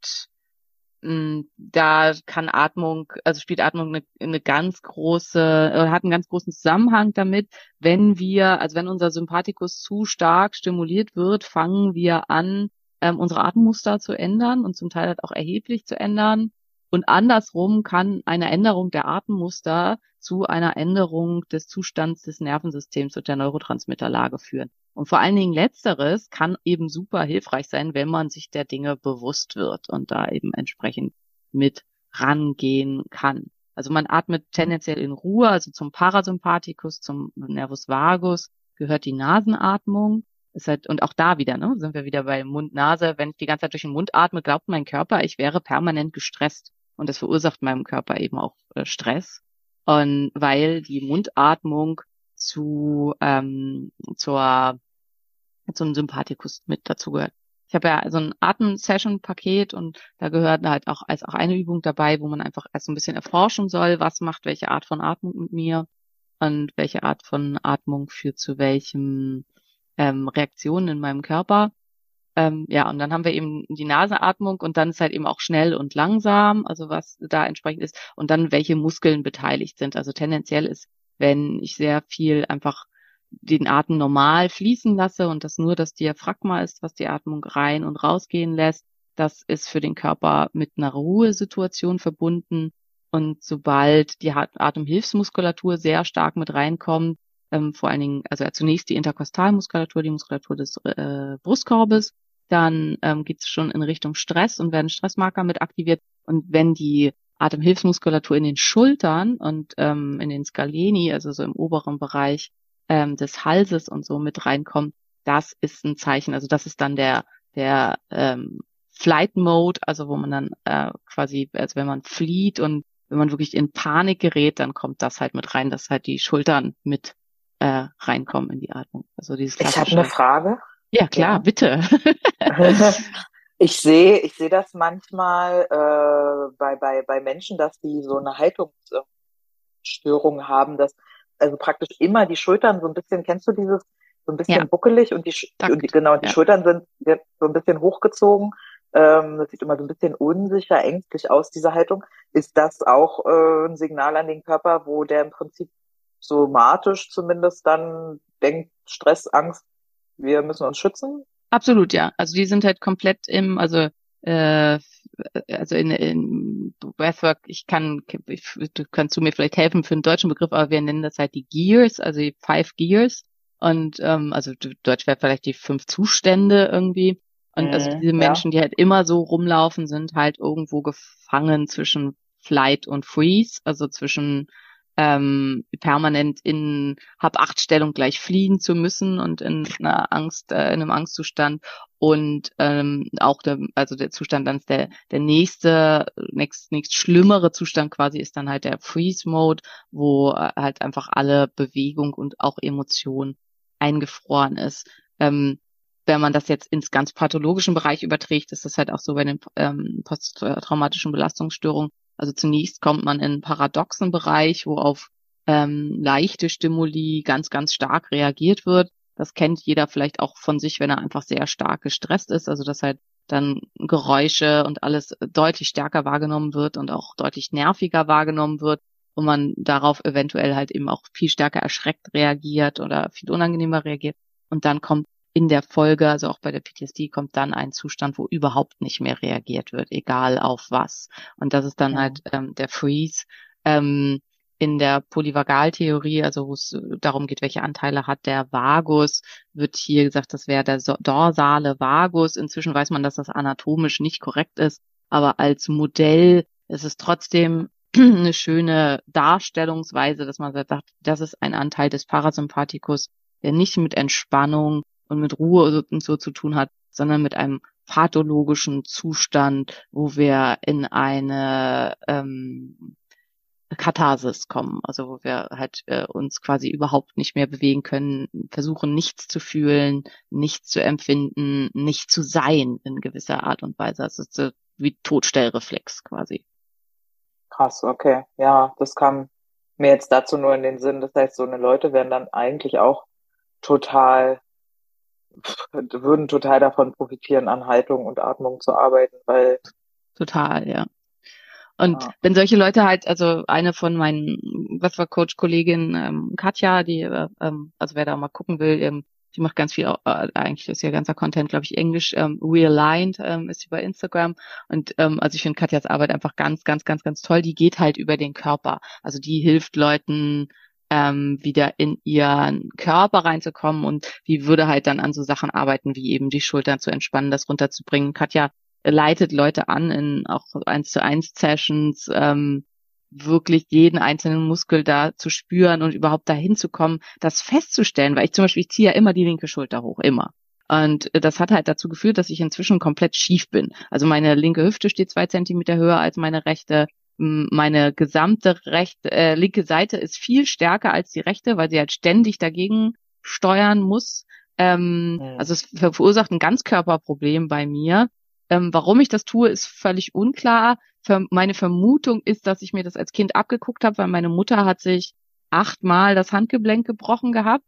S1: da kann Atmung, also spielt Atmung eine, eine ganz große, äh, hat einen ganz großen Zusammenhang damit, wenn wir, also wenn unser Sympathikus zu stark stimuliert wird, fangen wir an, ähm, unsere Atemmuster zu ändern und zum Teil halt auch erheblich zu ändern. Und andersrum kann eine Änderung der Atemmuster zu einer Änderung des Zustands des Nervensystems und der Neurotransmitterlage führen. Und vor allen Dingen letzteres kann eben super hilfreich sein, wenn man sich der Dinge bewusst wird und da eben entsprechend mit rangehen kann. Also man atmet tendenziell in Ruhe, also zum Parasympathikus, zum Nervus vagus gehört die Nasenatmung. Ist halt, und auch da wieder, ne, sind wir wieder bei Mund-Nase. Wenn ich die ganze Zeit durch den Mund atme, glaubt mein Körper, ich wäre permanent gestresst. Und das verursacht meinem Körper eben auch äh, Stress. Und weil die Mundatmung zu ähm, zur zum Sympathikus mit dazu gehört. Ich habe ja so ein Atem-Session-Paket und da gehört halt auch als auch eine Übung dabei, wo man einfach erst so ein bisschen erforschen soll, was macht welche Art von Atmung mit mir und welche Art von Atmung führt zu welchem ähm, Reaktionen in meinem Körper. Ähm, ja, und dann haben wir eben die Nasenatmung und dann ist halt eben auch schnell und langsam, also was da entsprechend ist, und dann welche Muskeln beteiligt sind. Also tendenziell ist, wenn ich sehr viel einfach den Atem normal fließen lasse und das nur das Diaphragma ist, was die Atmung rein und rausgehen lässt, das ist für den Körper mit einer Ruhesituation verbunden. Und sobald die Atemhilfsmuskulatur sehr stark mit reinkommt, ähm, vor allen Dingen, also zunächst die Interkostalmuskulatur, die Muskulatur des äh, Brustkorbes, dann ähm, geht es schon in Richtung Stress und werden Stressmarker mit aktiviert. Und wenn die Atemhilfsmuskulatur in den Schultern und ähm, in den Scaleni, also so im oberen Bereich ähm, des Halses und so mit reinkommt, das ist ein Zeichen. Also das ist dann der der ähm, Flight Mode, also wo man dann äh, quasi, also wenn man flieht und wenn man wirklich in Panik gerät, dann kommt das halt mit rein, dass halt die Schultern mit äh, reinkommen in die Atmung. Also dieses
S2: Ich habe eine Frage.
S1: Ja, klar, ja. bitte.
S2: ich sehe, ich sehe das manchmal äh, bei, bei, bei Menschen, dass die so eine Haltungsstörung haben, dass also praktisch immer die Schultern so ein bisschen, kennst du dieses, so ein bisschen ja. buckelig und die, und die genau, die ja. Schultern sind so ein bisschen hochgezogen. Ähm, das sieht immer so ein bisschen unsicher, ängstlich aus, diese Haltung. Ist das auch äh, ein Signal an den Körper, wo der im Prinzip somatisch zumindest dann denkt, Stress, Angst, wir müssen uns schützen?
S1: Absolut, ja. Also die sind halt komplett im, also äh, also in, in Breathwork, ich kann, ich, du kannst du mir vielleicht helfen für einen deutschen Begriff, aber wir nennen das halt die Gears, also die Five Gears. Und ähm, also Deutsch wäre vielleicht die fünf Zustände irgendwie. Und also diese Menschen, ja. die halt immer so rumlaufen, sind halt irgendwo gefangen zwischen Flight und Freeze, also zwischen ähm, permanent in hab acht Stellung gleich fliehen zu müssen und in einer Angst, äh, in einem Angstzustand und ähm, auch der, also der Zustand dann ist der der nächste nächst, nächst schlimmere Zustand quasi ist dann halt der Freeze Mode, wo äh, halt einfach alle Bewegung und auch Emotion eingefroren ist. Ähm, wenn man das jetzt ins ganz pathologischen Bereich überträgt, ist das halt auch so bei den ähm, posttraumatischen Belastungsstörungen, also zunächst kommt man in einen paradoxen Bereich, wo auf ähm, leichte Stimuli ganz, ganz stark reagiert wird. Das kennt jeder vielleicht auch von sich, wenn er einfach sehr stark gestresst ist. Also dass halt dann Geräusche und alles deutlich stärker wahrgenommen wird und auch deutlich nerviger wahrgenommen wird und man darauf eventuell halt eben auch viel stärker erschreckt reagiert oder viel unangenehmer reagiert. Und dann kommt in der Folge, also auch bei der PTSD, kommt dann ein Zustand, wo überhaupt nicht mehr reagiert wird, egal auf was. Und das ist dann ja. halt ähm, der Freeze. Ähm, in der Polyvagaltheorie, also wo es darum geht, welche Anteile hat der Vagus, wird hier gesagt, das wäre der dorsale Vagus. Inzwischen weiß man, dass das anatomisch nicht korrekt ist, aber als Modell ist es trotzdem eine schöne Darstellungsweise, dass man sagt, das ist ein Anteil des Parasympathikus, der nicht mit Entspannung und mit Ruhe und so zu tun hat, sondern mit einem pathologischen Zustand, wo wir in eine ähm, Katharsis kommen, also wo wir halt äh, uns quasi überhaupt nicht mehr bewegen können, versuchen nichts zu fühlen, nichts zu empfinden, nicht zu sein in gewisser Art und Weise. Also so wie Todstellreflex quasi.
S2: Krass, okay. Ja, das kam mir jetzt dazu nur in den Sinn. Das heißt, so eine Leute werden dann eigentlich auch total, würden total davon profitieren, an Haltung und Atmung zu arbeiten, weil.
S1: Total, ja. Und ja. wenn solche Leute halt, also eine von meinen was war Coach-Kollegin ähm, Katja, die, äh, ähm, also wer da mal gucken will, ähm, die macht ganz viel, äh, eigentlich ist ihr ganzer Content, glaube ich, Englisch, ähm, Realigned ähm, ist sie bei Instagram. Und ähm, also ich finde Katjas Arbeit einfach ganz, ganz, ganz, ganz toll. Die geht halt über den Körper. Also die hilft Leuten, ähm, wieder in ihren Körper reinzukommen und die würde halt dann an so Sachen arbeiten, wie eben die Schultern zu entspannen, das runterzubringen. Katja leitet Leute an in auch eins zu eins Sessions, ähm, wirklich jeden einzelnen Muskel da zu spüren und überhaupt dahin zu kommen, das festzustellen, weil ich zum Beispiel, ich ziehe ja immer die linke Schulter hoch, immer. Und das hat halt dazu geführt, dass ich inzwischen komplett schief bin. Also meine linke Hüfte steht zwei Zentimeter höher als meine rechte. Meine gesamte rechte, äh, linke Seite ist viel stärker als die rechte, weil sie halt ständig dagegen steuern muss. Ähm, ja. Also es verursacht ein Ganzkörperproblem bei mir. Ähm, warum ich das tue, ist völlig unklar. Für meine Vermutung ist, dass ich mir das als Kind abgeguckt habe, weil meine Mutter hat sich achtmal das Handgelenk gebrochen gehabt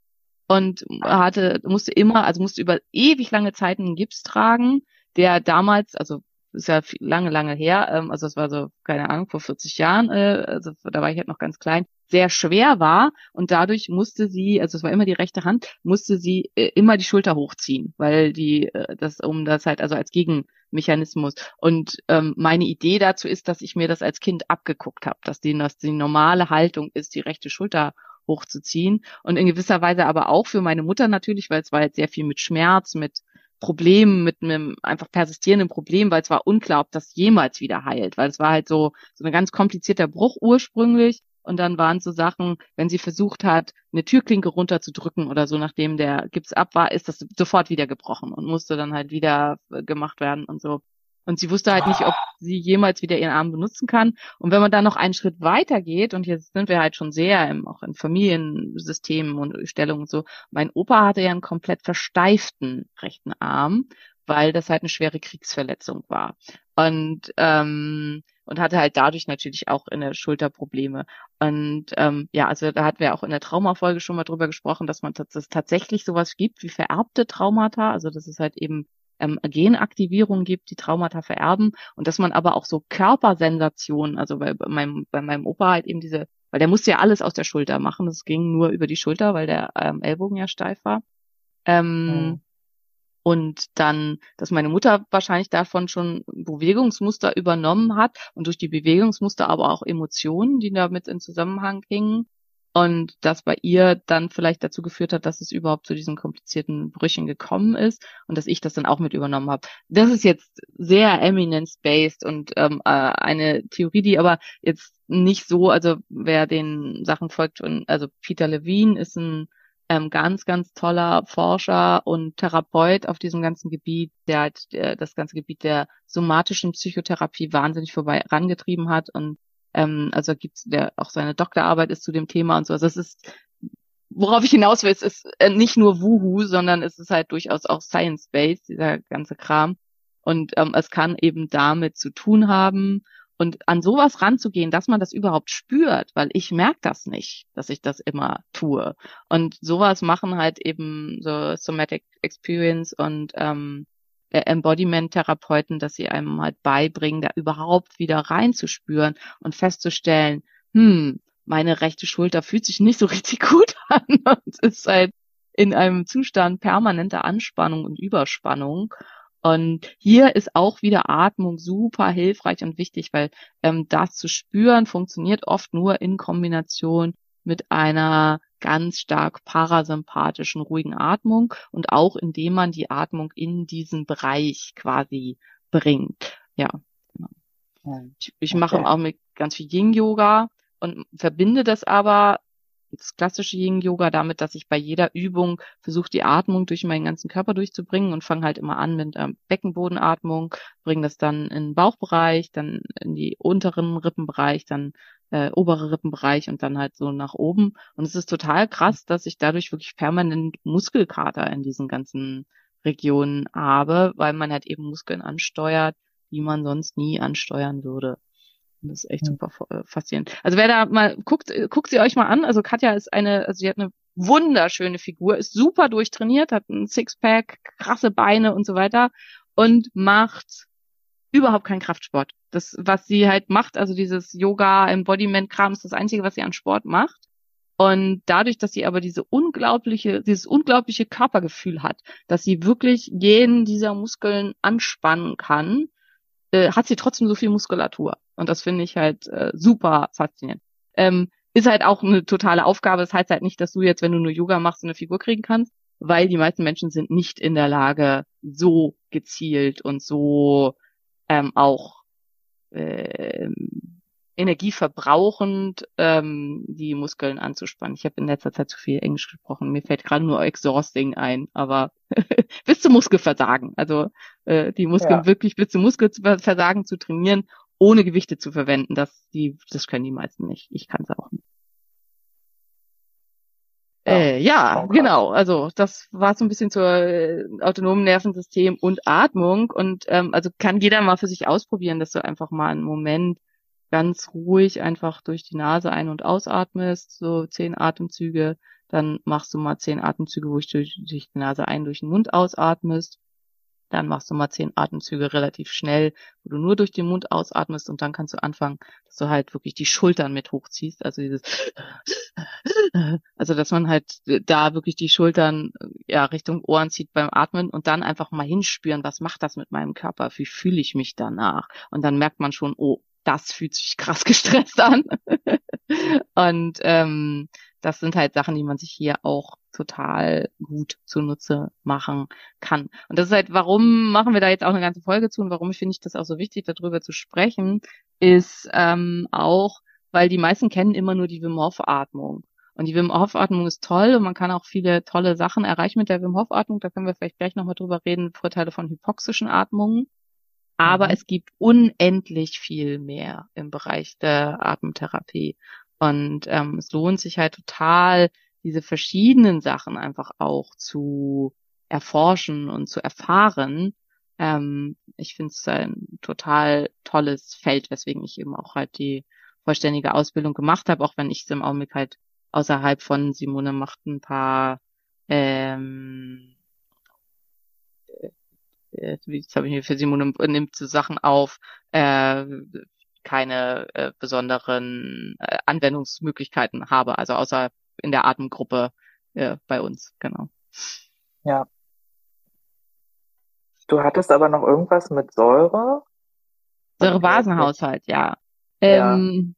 S1: und hatte, musste immer, also musste über ewig lange Zeit einen Gips tragen, der damals, also ist ja lange, lange her, ähm, also es war so, keine Ahnung, vor 40 Jahren, äh, also da war ich halt noch ganz klein, sehr schwer war und dadurch musste sie, also es war immer die rechte Hand, musste sie äh, immer die Schulter hochziehen, weil die, äh, das, um das halt, also als Gegenmechanismus. Und ähm, meine Idee dazu ist, dass ich mir das als Kind abgeguckt habe, dass die, dass die normale Haltung ist, die rechte Schulter hochzuziehen und in gewisser Weise aber auch für meine Mutter natürlich, weil es war jetzt sehr viel mit Schmerz, mit Problem, mit einem einfach persistierenden Problem, weil es war unklar, ob das jemals wieder heilt, weil es war halt so, so ein ganz komplizierter Bruch ursprünglich. Und dann waren so Sachen, wenn sie versucht hat, eine Türklinke runterzudrücken oder so, nachdem der Gips ab war, ist das sofort wieder gebrochen und musste dann halt wieder äh, gemacht werden und so. Und sie wusste halt nicht, ob sie jemals wieder ihren Arm benutzen kann. Und wenn man dann noch einen Schritt weiter geht, und jetzt sind wir halt schon sehr im, auch in Familiensystemen und Stellungen und so, mein Opa hatte ja einen komplett versteiften rechten Arm, weil das halt eine schwere Kriegsverletzung war. Und ähm, und hatte halt dadurch natürlich auch in der Schulter Probleme. Und ähm, ja, also da hatten wir auch in der Traumafolge schon mal drüber gesprochen, dass man dass es tatsächlich sowas gibt wie vererbte Traumata, also dass es halt eben ähm, Genaktivierung gibt, die Traumata vererben und dass man aber auch so Körpersensationen, also bei, bei, meinem, bei meinem Opa halt eben diese, weil der musste ja alles aus der Schulter machen, das ging nur über die Schulter, weil der ähm, Ellbogen ja steif war. Ähm, mhm. Und dann, dass meine Mutter wahrscheinlich davon schon Bewegungsmuster übernommen hat und durch die Bewegungsmuster aber auch Emotionen, die damit in Zusammenhang hingen und das bei ihr dann vielleicht dazu geführt hat, dass es überhaupt zu diesen komplizierten Brüchen gekommen ist und dass ich das dann auch mit übernommen habe. Das ist jetzt sehr eminence-based und ähm, äh, eine Theorie, die aber jetzt nicht so, also wer den Sachen folgt, und, also Peter Levine ist ein ähm, ganz, ganz toller Forscher und Therapeut auf diesem ganzen Gebiet, der halt der, das ganze Gebiet der somatischen Psychotherapie wahnsinnig vorbei rangetrieben hat und ähm, also gibt's der auch seine Doktorarbeit ist zu dem Thema und so. Also es ist, worauf ich hinaus will, es ist äh, nicht nur Wuhu, sondern es ist halt durchaus auch Science-based, dieser ganze Kram. Und ähm, es kann eben damit zu tun haben. Und an sowas ranzugehen, dass man das überhaupt spürt, weil ich merke das nicht, dass ich das immer tue. Und sowas machen halt eben so Somatic Experience und ähm, äh, Embodiment-Therapeuten, dass sie einem halt beibringen, da überhaupt wieder reinzuspüren und festzustellen, hm, meine rechte Schulter fühlt sich nicht so richtig gut an und ist halt in einem Zustand permanenter Anspannung und Überspannung. Und hier ist auch wieder Atmung super hilfreich und wichtig, weil ähm, das zu spüren funktioniert oft nur in Kombination mit einer ganz stark parasympathischen, ruhigen Atmung und auch indem man die Atmung in diesen Bereich quasi bringt. Ja. Genau. Ich, mache auch mit ganz viel Yin-Yoga und verbinde das aber das klassische Yin-Yoga damit, dass ich bei jeder Übung versuche, die Atmung durch meinen ganzen Körper durchzubringen und fange halt immer an mit ähm, Beckenbodenatmung, bringe das dann in den Bauchbereich, dann in die unteren Rippenbereich, dann äh, obere Rippenbereich und dann halt so nach oben. Und es ist total krass, dass ich dadurch wirklich permanent Muskelkater in diesen ganzen Regionen habe, weil man halt eben Muskeln ansteuert, die man sonst nie ansteuern würde. Das ist echt super äh, faszinierend. Also wer da mal guckt, äh, guckt sie euch mal an. Also Katja ist eine, also sie hat eine wunderschöne Figur, ist super durchtrainiert, hat ein Sixpack, krasse Beine und so weiter und macht überhaupt keinen Kraftsport. Das, was sie halt macht, also dieses Yoga, Embodiment-Kram, ist das Einzige, was sie an Sport macht. Und dadurch, dass sie aber diese unglaubliche, dieses unglaubliche Körpergefühl hat, dass sie wirklich jeden dieser Muskeln anspannen kann, äh, hat sie trotzdem so viel Muskulatur. Und das finde ich halt äh, super faszinierend. Ähm, ist halt auch eine totale Aufgabe. Das heißt halt nicht, dass du jetzt, wenn du nur Yoga machst, eine Figur kriegen kannst, weil die meisten Menschen sind nicht in der Lage, so gezielt und so ähm, auch äh, energieverbrauchend ähm, die Muskeln anzuspannen. Ich habe in letzter Zeit zu viel Englisch gesprochen. Mir fällt gerade nur exhausting ein, aber bis zum Muskelversagen. Also äh, die Muskeln ja. wirklich bis zum Muskelversagen zu trainieren, ohne Gewichte zu verwenden, das, die, das können die meisten nicht. Ich kann es auch nicht. Ja, äh, ja genau. Also das war so ein bisschen zur äh, autonomen Nervensystem und Atmung. Und ähm, also kann jeder mal für sich ausprobieren, dass du einfach mal einen Moment ganz ruhig einfach durch die Nase ein- und ausatmest, so zehn Atemzüge. Dann machst du mal zehn Atemzüge, wo ich durch, durch die Nase ein, durch den Mund ausatmest. Dann machst du mal zehn Atemzüge relativ schnell, wo du nur durch den Mund ausatmest und dann kannst du anfangen, dass du halt wirklich die Schultern mit hochziehst. Also dieses, also dass man halt da wirklich die Schultern ja Richtung Ohren zieht beim Atmen und dann einfach mal hinspüren, was macht das mit meinem Körper? Wie fühle ich mich danach? Und dann merkt man schon, oh, das fühlt sich krass gestresst an. und ähm, das sind halt Sachen, die man sich hier auch total gut zunutze machen kann. Und das ist halt, warum machen wir da jetzt auch eine ganze Folge zu und warum finde ich das auch so wichtig, darüber zu sprechen, ist ähm, auch, weil die meisten kennen immer nur die Wim Hof Atmung. Und die Wim Hof Atmung ist toll und man kann auch viele tolle Sachen erreichen mit der Wim Hof Atmung. Da können wir vielleicht gleich nochmal drüber reden, Vorteile von hypoxischen Atmungen. Aber mhm. es gibt unendlich viel mehr im Bereich der Atemtherapie. Und ähm, es lohnt sich halt total, diese verschiedenen Sachen einfach auch zu erforschen und zu erfahren. Ähm, ich finde es ein total tolles Feld, weswegen ich eben auch halt die vollständige Ausbildung gemacht habe, auch wenn ich es im Augenblick halt außerhalb von Simone macht ein paar ähm, äh, jetzt habe ich mir für Simone nimmt so Sachen auf, äh, keine äh, besonderen äh, Anwendungsmöglichkeiten habe, also außer in der Atemgruppe äh, bei uns, genau.
S2: Ja. Du hattest aber noch irgendwas mit Säure?
S1: Säurebasenhaushalt, ja. ja. Ähm,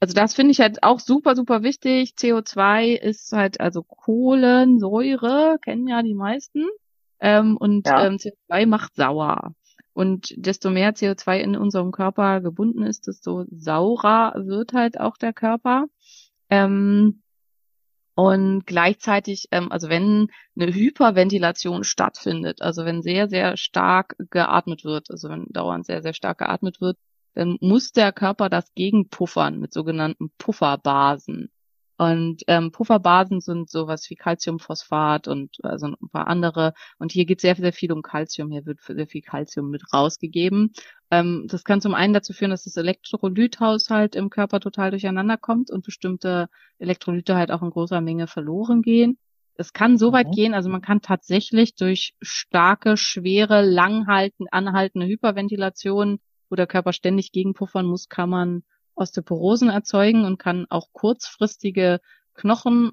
S1: also das finde ich halt auch super, super wichtig. CO2 ist halt also Kohlensäure, kennen ja die meisten. Ähm, und ja. ähm, CO2 macht sauer. Und desto mehr CO2 in unserem Körper gebunden ist, desto saurer wird halt auch der Körper. Ähm, und gleichzeitig, ähm, also wenn eine Hyperventilation stattfindet, also wenn sehr, sehr stark geatmet wird, also wenn dauernd sehr, sehr stark geatmet wird, dann muss der Körper das gegenpuffern mit sogenannten Pufferbasen. Und ähm, Pufferbasen sind sowas wie Calciumphosphat und also ein paar andere. Und hier geht sehr, sehr viel um Calcium. Hier wird sehr viel Calcium mit rausgegeben. Ähm, das kann zum einen dazu führen, dass das Elektrolythaushalt im Körper total durcheinander kommt und bestimmte Elektrolyte halt auch in großer Menge verloren gehen. Es kann so weit mhm. gehen, also man kann tatsächlich durch starke, schwere, langhaltend, anhaltende Hyperventilation, wo der Körper ständig gegenpuffern muss, kann man Osteoporosen erzeugen und kann auch kurzfristige Knochen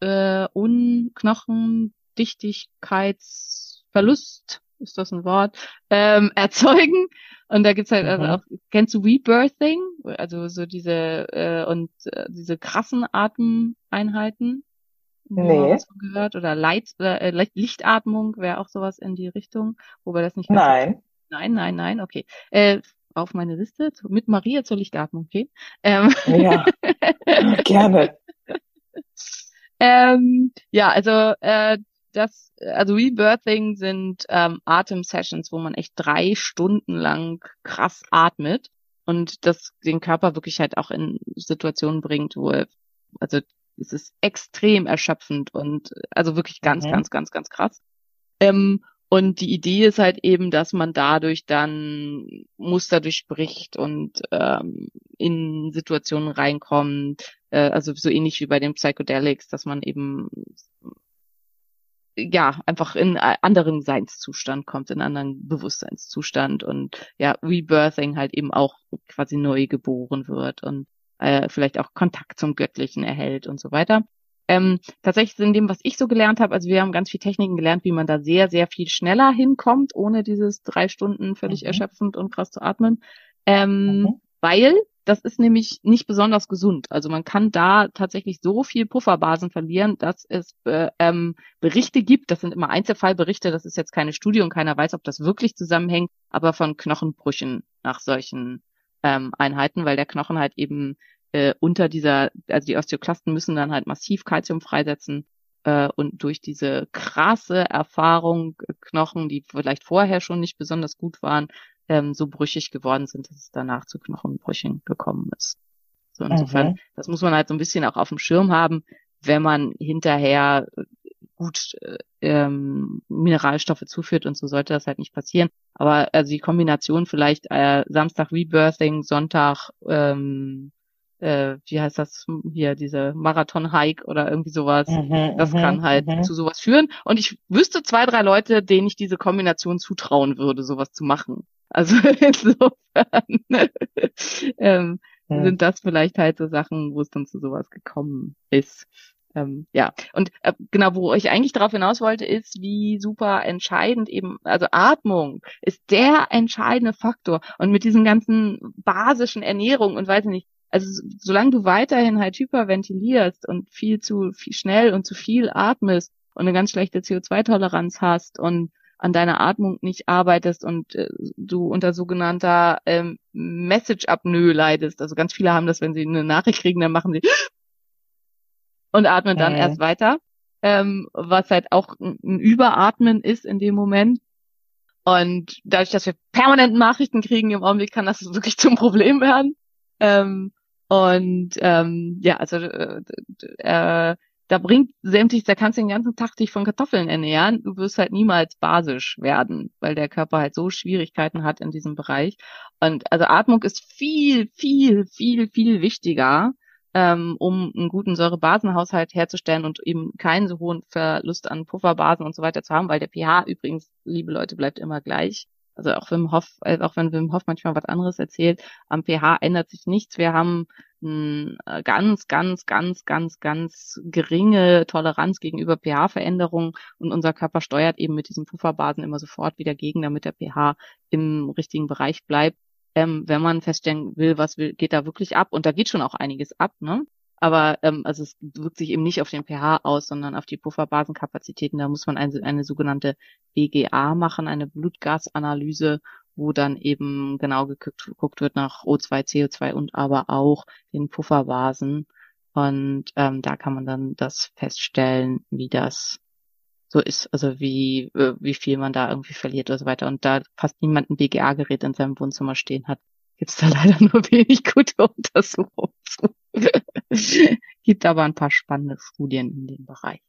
S1: äh, und Knochendichtigkeitsverlust, ist das ein Wort, ähm, erzeugen. Und da gibt's halt also mhm. auch, kennst du Rebirthing? Also so diese äh, und äh, diese krassen Atemeinheiten.
S2: Nee.
S1: Gehört oder Light, äh, Lichtatmung wäre auch sowas in die Richtung, wobei das nicht.
S2: Nein.
S1: Nein, nein, nein, okay. Äh, auf meine Liste mit Maria zur Lichtatmung, okay? Ähm.
S2: Ja, gerne.
S1: ähm, ja, also äh, das, also Rebirthing sind ähm, Atem-Sessions, wo man echt drei Stunden lang krass atmet und das den Körper wirklich halt auch in Situationen bringt, wo er, also es ist extrem erschöpfend und also wirklich ganz, mhm. ganz, ganz, ganz krass. Ähm, und die Idee ist halt eben, dass man dadurch dann Muster durchbricht und ähm, in Situationen reinkommt, äh, also so ähnlich wie bei den Psychedelics, dass man eben ja, einfach in anderen Seinszustand kommt, in anderen Bewusstseinszustand und ja, Rebirthing halt eben auch quasi neu geboren wird und äh, vielleicht auch Kontakt zum Göttlichen erhält und so weiter. Ähm, tatsächlich in dem, was ich so gelernt habe, also wir haben ganz viel Techniken gelernt, wie man da sehr, sehr viel schneller hinkommt, ohne dieses drei Stunden völlig mhm. erschöpfend und krass zu atmen. Ähm, mhm. Weil das ist nämlich nicht besonders gesund. Also man kann da tatsächlich so viel Pufferbasen verlieren, dass es äh, ähm, Berichte gibt, das sind immer Einzelfallberichte, das ist jetzt keine Studie und keiner weiß, ob das wirklich zusammenhängt, aber von Knochenbrüchen nach solchen ähm, Einheiten, weil der Knochen halt eben äh, unter dieser, also die Osteoklasten müssen dann halt massiv Kalzium freisetzen äh, und durch diese krasse Erfahrung äh, Knochen, die vielleicht vorher schon nicht besonders gut waren, ähm, so brüchig geworden sind, dass es danach zu Knochenbrüchen gekommen ist. So insofern, mhm. das muss man halt so ein bisschen auch auf dem Schirm haben, wenn man hinterher äh, gut äh, ähm, Mineralstoffe zuführt und so sollte das halt nicht passieren. Aber also die Kombination vielleicht äh, Samstag Rebirthing, Sonntag ähm, äh, wie heißt das hier, diese Marathon-Hike oder irgendwie sowas. Mhm, das kann mhm, halt mhm. zu sowas führen. Und ich wüsste zwei, drei Leute, denen ich diese Kombination zutrauen würde, sowas zu machen. Also insofern ähm, ja. sind das vielleicht halt so Sachen, wo es dann zu sowas gekommen ist. Ähm, ja, und äh, genau, wo ich eigentlich darauf hinaus wollte, ist, wie super entscheidend eben, also Atmung ist der entscheidende Faktor. Und mit diesen ganzen basischen Ernährungen und weiß nicht, also solange du weiterhin halt hyperventilierst und viel zu viel schnell und zu viel atmest und eine ganz schlechte CO2-Toleranz hast und an deiner Atmung nicht arbeitest und äh, du unter sogenannter ähm, Message-Apnoe leidest. Also ganz viele haben das, wenn sie eine Nachricht kriegen, dann machen sie und atmen dann äh. erst weiter, ähm, was halt auch ein Überatmen ist in dem Moment. Und dadurch, dass wir permanent Nachrichten kriegen im Augenblick, kann das wirklich zum Problem werden. Ähm, und ähm, ja, also äh, äh, da bringt sämtlich, da kannst du den ganzen Tag dich von Kartoffeln ernähren. Du wirst halt niemals basisch werden, weil der Körper halt so Schwierigkeiten hat in diesem Bereich. Und also Atmung ist viel, viel, viel, viel wichtiger, ähm, um einen guten Säurebasenhaushalt herzustellen und eben keinen so hohen Verlust an Pufferbasen und so weiter zu haben, weil der pH übrigens, liebe Leute, bleibt immer gleich. Also auch Wim Hof, äh, auch wenn Wim Hof manchmal was anderes erzählt, am pH ändert sich nichts. Wir haben äh, ganz, ganz, ganz, ganz, ganz geringe Toleranz gegenüber pH-Veränderungen und unser Körper steuert eben mit diesen Pufferbasen immer sofort wieder gegen, damit der pH im richtigen Bereich bleibt. Ähm, wenn man feststellen will, was will, geht da wirklich ab und da geht schon auch einiges ab, ne? Aber ähm, also es wirkt sich eben nicht auf den pH aus, sondern auf die Pufferbasenkapazitäten. Da muss man eine, eine sogenannte BGA machen, eine Blutgasanalyse, wo dann eben genau geguckt, geguckt wird nach O2, CO2 und aber auch den Pufferbasen. Und ähm, da kann man dann das feststellen, wie das so ist, also wie, äh, wie viel man da irgendwie verliert oder so weiter. Und da fast niemand ein BGA-Gerät in seinem Wohnzimmer stehen hat, gibt es da leider nur wenig gute Untersuchungen zu. Gibt aber ein paar spannende Studien in dem Bereich.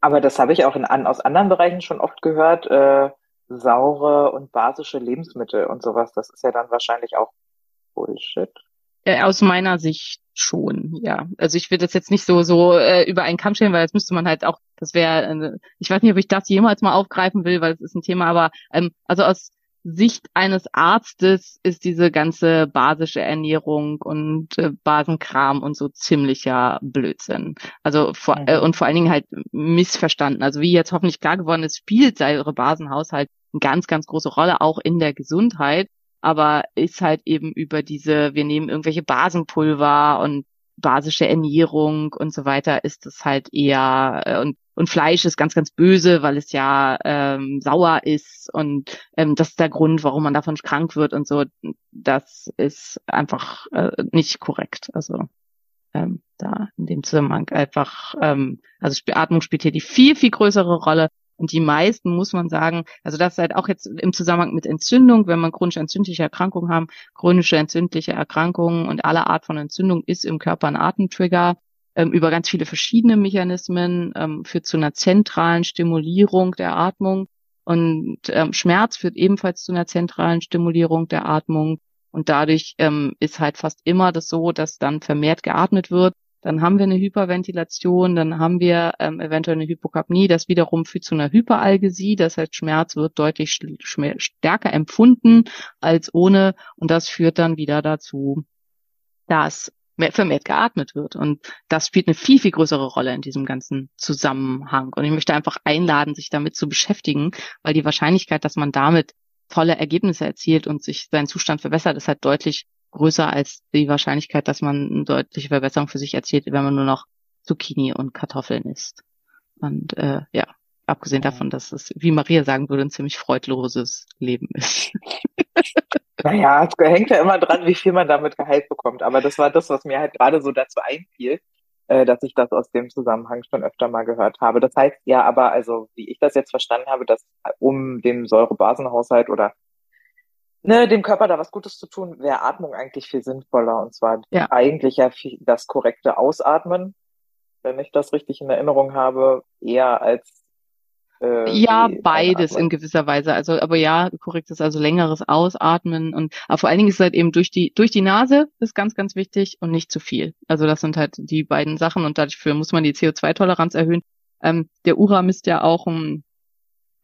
S2: Aber das habe ich auch in, an, aus anderen Bereichen schon oft gehört. Äh, saure und basische Lebensmittel und sowas. Das ist ja dann wahrscheinlich auch Bullshit.
S1: Äh, aus meiner Sicht schon, ja. Also ich würde das jetzt nicht so so äh, über einen Kamm stellen, weil das müsste man halt auch, das wäre, äh, ich weiß nicht, ob ich das jemals mal aufgreifen will, weil es ist ein Thema, aber ähm, also aus Sicht eines Arztes ist diese ganze basische Ernährung und äh, Basenkram und so ziemlicher Blödsinn. Also vor, äh, und vor allen Dingen halt missverstanden. Also wie jetzt hoffentlich klar geworden ist, spielt eure Basenhaushalt eine ganz, ganz große Rolle auch in der Gesundheit, aber ist halt eben über diese, wir nehmen irgendwelche Basenpulver und basische Ernährung und so weiter, ist es halt eher äh, und und Fleisch ist ganz, ganz böse, weil es ja ähm, sauer ist und ähm, das ist der Grund, warum man davon krank wird und so. Das ist einfach äh, nicht korrekt. Also ähm, da in dem Zusammenhang einfach, ähm, also Atmung spielt hier die viel, viel größere Rolle. Und die meisten, muss man sagen, also das ist halt auch jetzt im Zusammenhang mit Entzündung, wenn man chronische entzündliche Erkrankungen haben, chronische entzündliche Erkrankungen und alle Art von Entzündung ist im Körper ein Atemtrigger ähm, über ganz viele verschiedene Mechanismen, ähm, führt zu einer zentralen Stimulierung der Atmung. Und ähm, Schmerz führt ebenfalls zu einer zentralen Stimulierung der Atmung. Und dadurch ähm, ist halt fast immer das so, dass dann vermehrt geatmet wird. Dann haben wir eine Hyperventilation, dann haben wir ähm, eventuell eine Hypokapnie. Das wiederum führt zu einer Hyperalgesie. Das heißt, Schmerz wird deutlich stärker empfunden als ohne. Und das führt dann wieder dazu, dass vermehrt geatmet wird. Und das spielt eine viel, viel größere Rolle in diesem ganzen Zusammenhang. Und ich möchte einfach einladen, sich damit zu beschäftigen, weil die Wahrscheinlichkeit, dass man damit tolle Ergebnisse erzielt und sich sein Zustand verbessert, ist halt deutlich größer als die Wahrscheinlichkeit, dass man eine deutliche Verbesserung für sich erzielt, wenn man nur noch Zucchini und Kartoffeln isst. Und äh, ja, abgesehen davon, dass es, wie Maria sagen würde, ein ziemlich freudloses Leben ist.
S2: Naja, es hängt ja immer dran, wie viel man damit Gehalt bekommt. Aber das war das, was mir halt gerade so dazu einfiel, äh, dass ich das aus dem Zusammenhang schon öfter mal gehört habe. Das heißt ja aber, also wie ich das jetzt verstanden habe, dass um dem Säurebasenhaushalt oder ne, dem Körper da was Gutes zu tun, wäre Atmung eigentlich viel sinnvoller. Und zwar ja. eigentlich ja das korrekte Ausatmen, wenn ich das richtig in Erinnerung habe, eher als
S1: äh, ja, beides in gewisser Weise. Also, aber ja, korrekt ist also längeres Ausatmen und aber vor allen Dingen ist es halt eben durch die durch die Nase ist ganz ganz wichtig und nicht zu viel. Also das sind halt die beiden Sachen und dafür muss man die CO2-Toleranz erhöhen. Ähm, der URA misst ja auch um,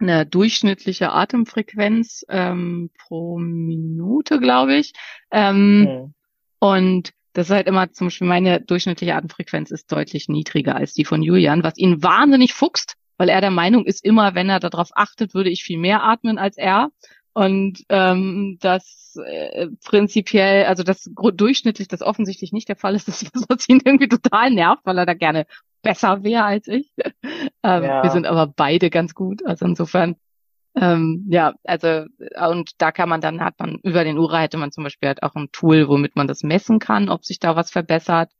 S1: eine durchschnittliche Atemfrequenz ähm, pro Minute, glaube ich. Ähm, mhm. Und das ist halt immer zum Beispiel meine durchschnittliche Atemfrequenz ist deutlich niedriger als die von Julian, was ihn wahnsinnig fuchst, weil er der Meinung ist, immer wenn er darauf achtet, würde ich viel mehr atmen als er. Und ähm, das äh, prinzipiell, also das durchschnittlich, das offensichtlich nicht der Fall ist, das ist, was ihn irgendwie total nervt, weil er da gerne besser wäre als ich. ähm, ja. Wir sind aber beide ganz gut. Also insofern, ähm, ja, also und da kann man dann, hat man über den Ura hätte man zum Beispiel halt auch ein Tool, womit man das messen kann, ob sich da was verbessert.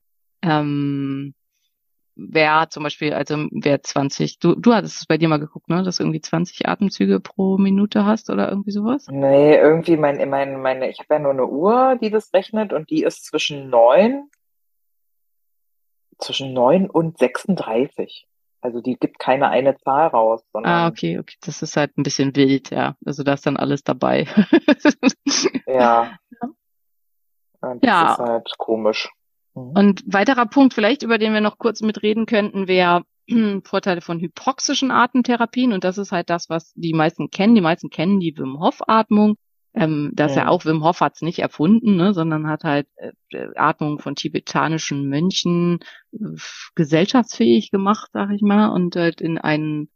S1: Ähm, wer zum Beispiel, also wer 20, du, du hattest es bei dir mal geguckt, ne, dass du irgendwie 20 Atemzüge pro Minute hast oder irgendwie sowas?
S2: Nee, irgendwie mein, mein, meine, ich habe ja nur eine Uhr, die das rechnet und die ist zwischen neun, zwischen neun und 36. Also die gibt keine eine Zahl raus.
S1: Sondern ah, okay, okay. Das ist halt ein bisschen wild, ja. Also da ist dann alles dabei.
S2: ja. Das ja. ist halt komisch.
S1: Mhm. Und weiterer Punkt vielleicht, über den wir noch kurz mitreden könnten, wäre Vorteile von hypoxischen Atemtherapien. Und das ist halt das, was die meisten kennen. Die meisten kennen die Wim Hof Atmung. Ähm, das ja. ja auch Wim Hof hat's nicht erfunden, ne, sondern hat halt äh, Atmung von tibetanischen Mönchen äh, gesellschaftsfähig gemacht, sag ich mal, und halt in einen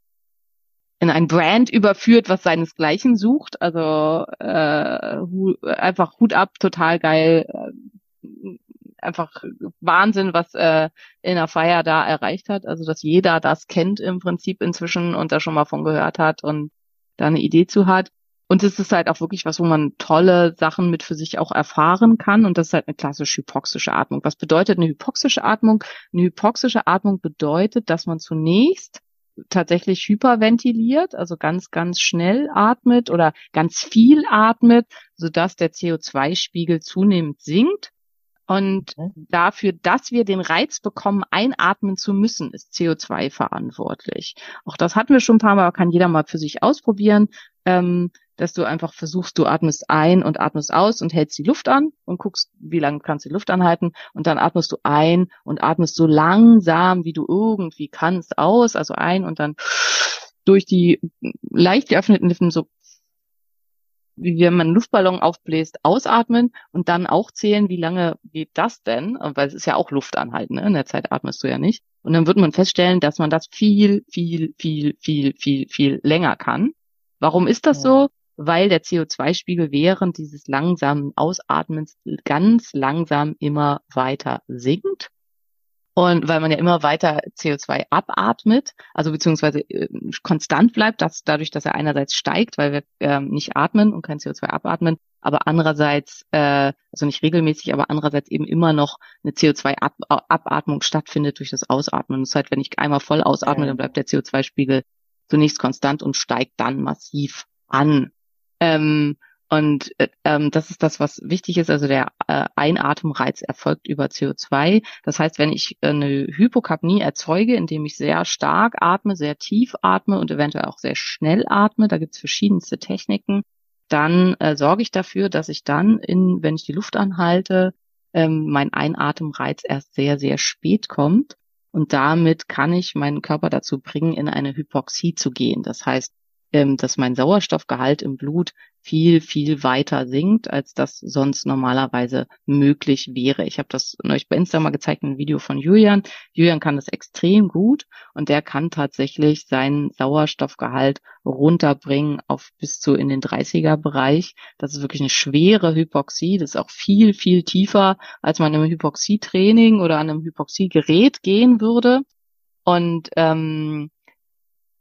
S1: in ein Brand überführt, was seinesgleichen sucht. Also äh, hu einfach Hut ab, total geil. Äh, einfach Wahnsinn, was äh, in der Feier da erreicht hat. Also dass jeder das kennt im Prinzip inzwischen und da schon mal von gehört hat und da eine Idee zu hat. Und es ist halt auch wirklich was, wo man tolle Sachen mit für sich auch erfahren kann. Und das ist halt eine klassische hypoxische Atmung. Was bedeutet eine hypoxische Atmung? Eine hypoxische Atmung bedeutet, dass man zunächst tatsächlich hyperventiliert, also ganz, ganz schnell atmet oder ganz viel atmet, sodass der CO2-Spiegel zunehmend sinkt. Und dafür, dass wir den Reiz bekommen, einatmen zu müssen, ist CO2 verantwortlich. Auch das hatten wir schon ein paar Mal, kann jeder mal für sich ausprobieren, ähm, dass du einfach versuchst, du atmest ein und atmest aus und hältst die Luft an und guckst, wie lange kannst du die Luft anhalten und dann atmest du ein und atmest so langsam, wie du irgendwie kannst, aus, also ein und dann durch die leicht geöffneten Lippen so wie wenn man einen Luftballon aufbläst, ausatmen und dann auch zählen, wie lange geht das denn? Weil es ist ja auch Luft anhalten, ne? in der Zeit atmest du ja nicht. Und dann wird man feststellen, dass man das viel, viel, viel, viel, viel, viel länger kann. Warum ist das ja. so? Weil der CO2-Spiegel während dieses langsamen Ausatmens ganz langsam immer weiter sinkt. Und weil man ja immer weiter CO2 abatmet, also beziehungsweise äh, konstant bleibt, dass dadurch, dass er einerseits steigt, weil wir äh, nicht atmen und kein CO2 abatmen, aber andererseits, äh, also nicht regelmäßig, aber andererseits eben immer noch eine CO2-Abatmung stattfindet durch das Ausatmen. Das heißt, wenn ich einmal voll ausatme, dann bleibt der CO2-Spiegel zunächst konstant und steigt dann massiv an. Ähm, und äh, ähm, das ist das, was wichtig ist. Also der äh, Einatemreiz erfolgt über CO2. Das heißt, wenn ich äh, eine Hypokapnie erzeuge, indem ich sehr stark atme, sehr tief atme und eventuell auch sehr schnell atme, da gibt's verschiedenste Techniken, dann äh, sorge ich dafür, dass ich dann, in, wenn ich die Luft anhalte, ähm, mein Einatemreiz erst sehr, sehr spät kommt. Und damit kann ich meinen Körper dazu bringen, in eine Hypoxie zu gehen. Das heißt, dass mein Sauerstoffgehalt im Blut viel, viel weiter sinkt, als das sonst normalerweise möglich wäre. Ich habe das euch bei Instagram mal gezeigt, ein Video von Julian. Julian kann das extrem gut und der kann tatsächlich seinen Sauerstoffgehalt runterbringen auf bis zu in den 30er Bereich. Das ist wirklich eine schwere Hypoxie. Das ist auch viel, viel tiefer, als man im Hypoxietraining oder an einem Hypoxiegerät gehen würde. Und ähm,